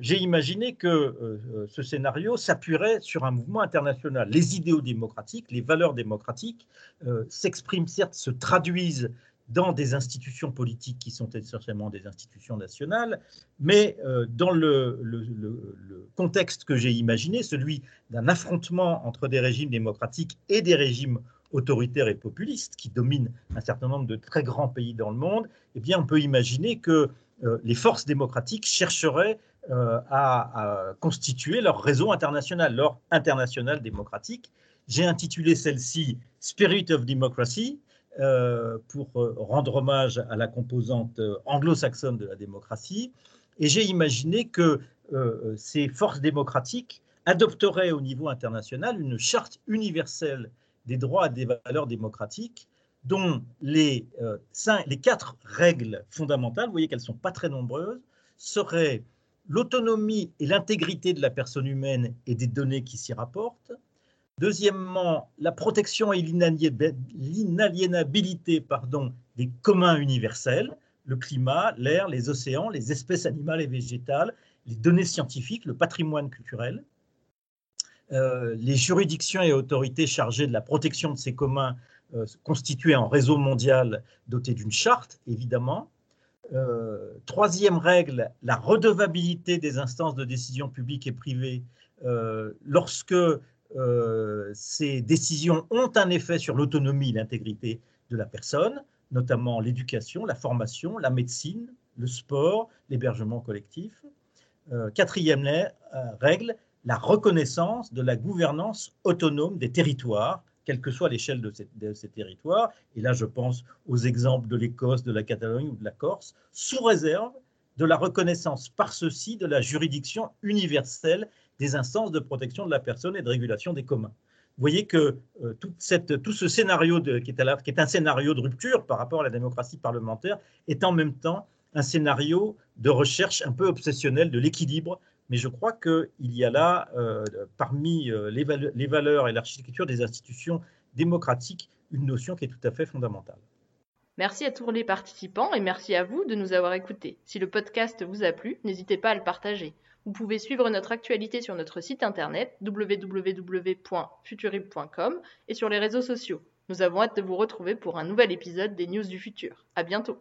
j'ai imaginé que ce scénario s'appuierait sur un mouvement international. Les idéaux démocratiques, les valeurs démocratiques s'expriment certes, se traduisent dans des institutions politiques qui sont essentiellement des institutions nationales, mais dans le, le contexte que j'ai imaginé, celui d'un affrontement entre des régimes démocratiques et des régimes autoritaire et populiste qui domine un certain nombre de très grands pays dans le monde, eh bien, on peut imaginer que euh, les forces démocratiques chercheraient euh, à, constituer leur réseau international, leur international démocratique. J'ai intitulé celle-ci Spirit of Democracy euh, pour rendre hommage à la composante anglo-saxonne de la démocratie. Et j'ai imaginé que ces forces démocratiques adopteraient au niveau international une charte universelle des droits et des valeurs démocratiques, dont les, euh, quatre règles fondamentales, vous voyez qu'elles ne sont pas très nombreuses, seraient l'autonomie et l'intégrité de la personne humaine et des données qui s'y rapportent. Deuxièmement, la protection et l'inaliénabilité des communs universels, le climat, l'air, les océans, les espèces animales et végétales, les données scientifiques, le patrimoine culturel. Euh, les juridictions et autorités chargées de la protection de ces communs euh, constitués en réseau mondial doté d'une charte, évidemment. Euh, troisième règle, la redevabilité des instances de décision publique et privée lorsque ces décisions ont un effet sur l'autonomie et l'intégrité de la personne, notamment l'éducation, la formation, la médecine, le sport, l'hébergement collectif. quatrième règle, la reconnaissance de la gouvernance autonome des territoires, quelle que soit l'échelle de, ces territoires. Et là, je pense aux exemples de l'Écosse, de la Catalogne ou de la Corse, sous réserve de la reconnaissance par ceux-ci de la juridiction universelle des instances de protection de la personne et de régulation des communs. Vous voyez que euh, tout ce scénario qui, est qui est un scénario de rupture par rapport à la démocratie parlementaire est en même temps un scénario de recherche un peu obsessionnelle de l'équilibre mais je crois qu'il y a là, euh, parmi euh, les, valeurs et l'architecture des institutions démocratiques, une notion qui est tout à fait fondamentale. Merci à tous les participants et merci à vous de nous avoir écoutés. Si le podcast vous a plu, n'hésitez pas à le partager. Vous pouvez suivre notre actualité sur notre site internet www.futurib.com et sur les réseaux sociaux. Nous avons hâte de vous retrouver pour un nouvel épisode des News du Futur. À bientôt!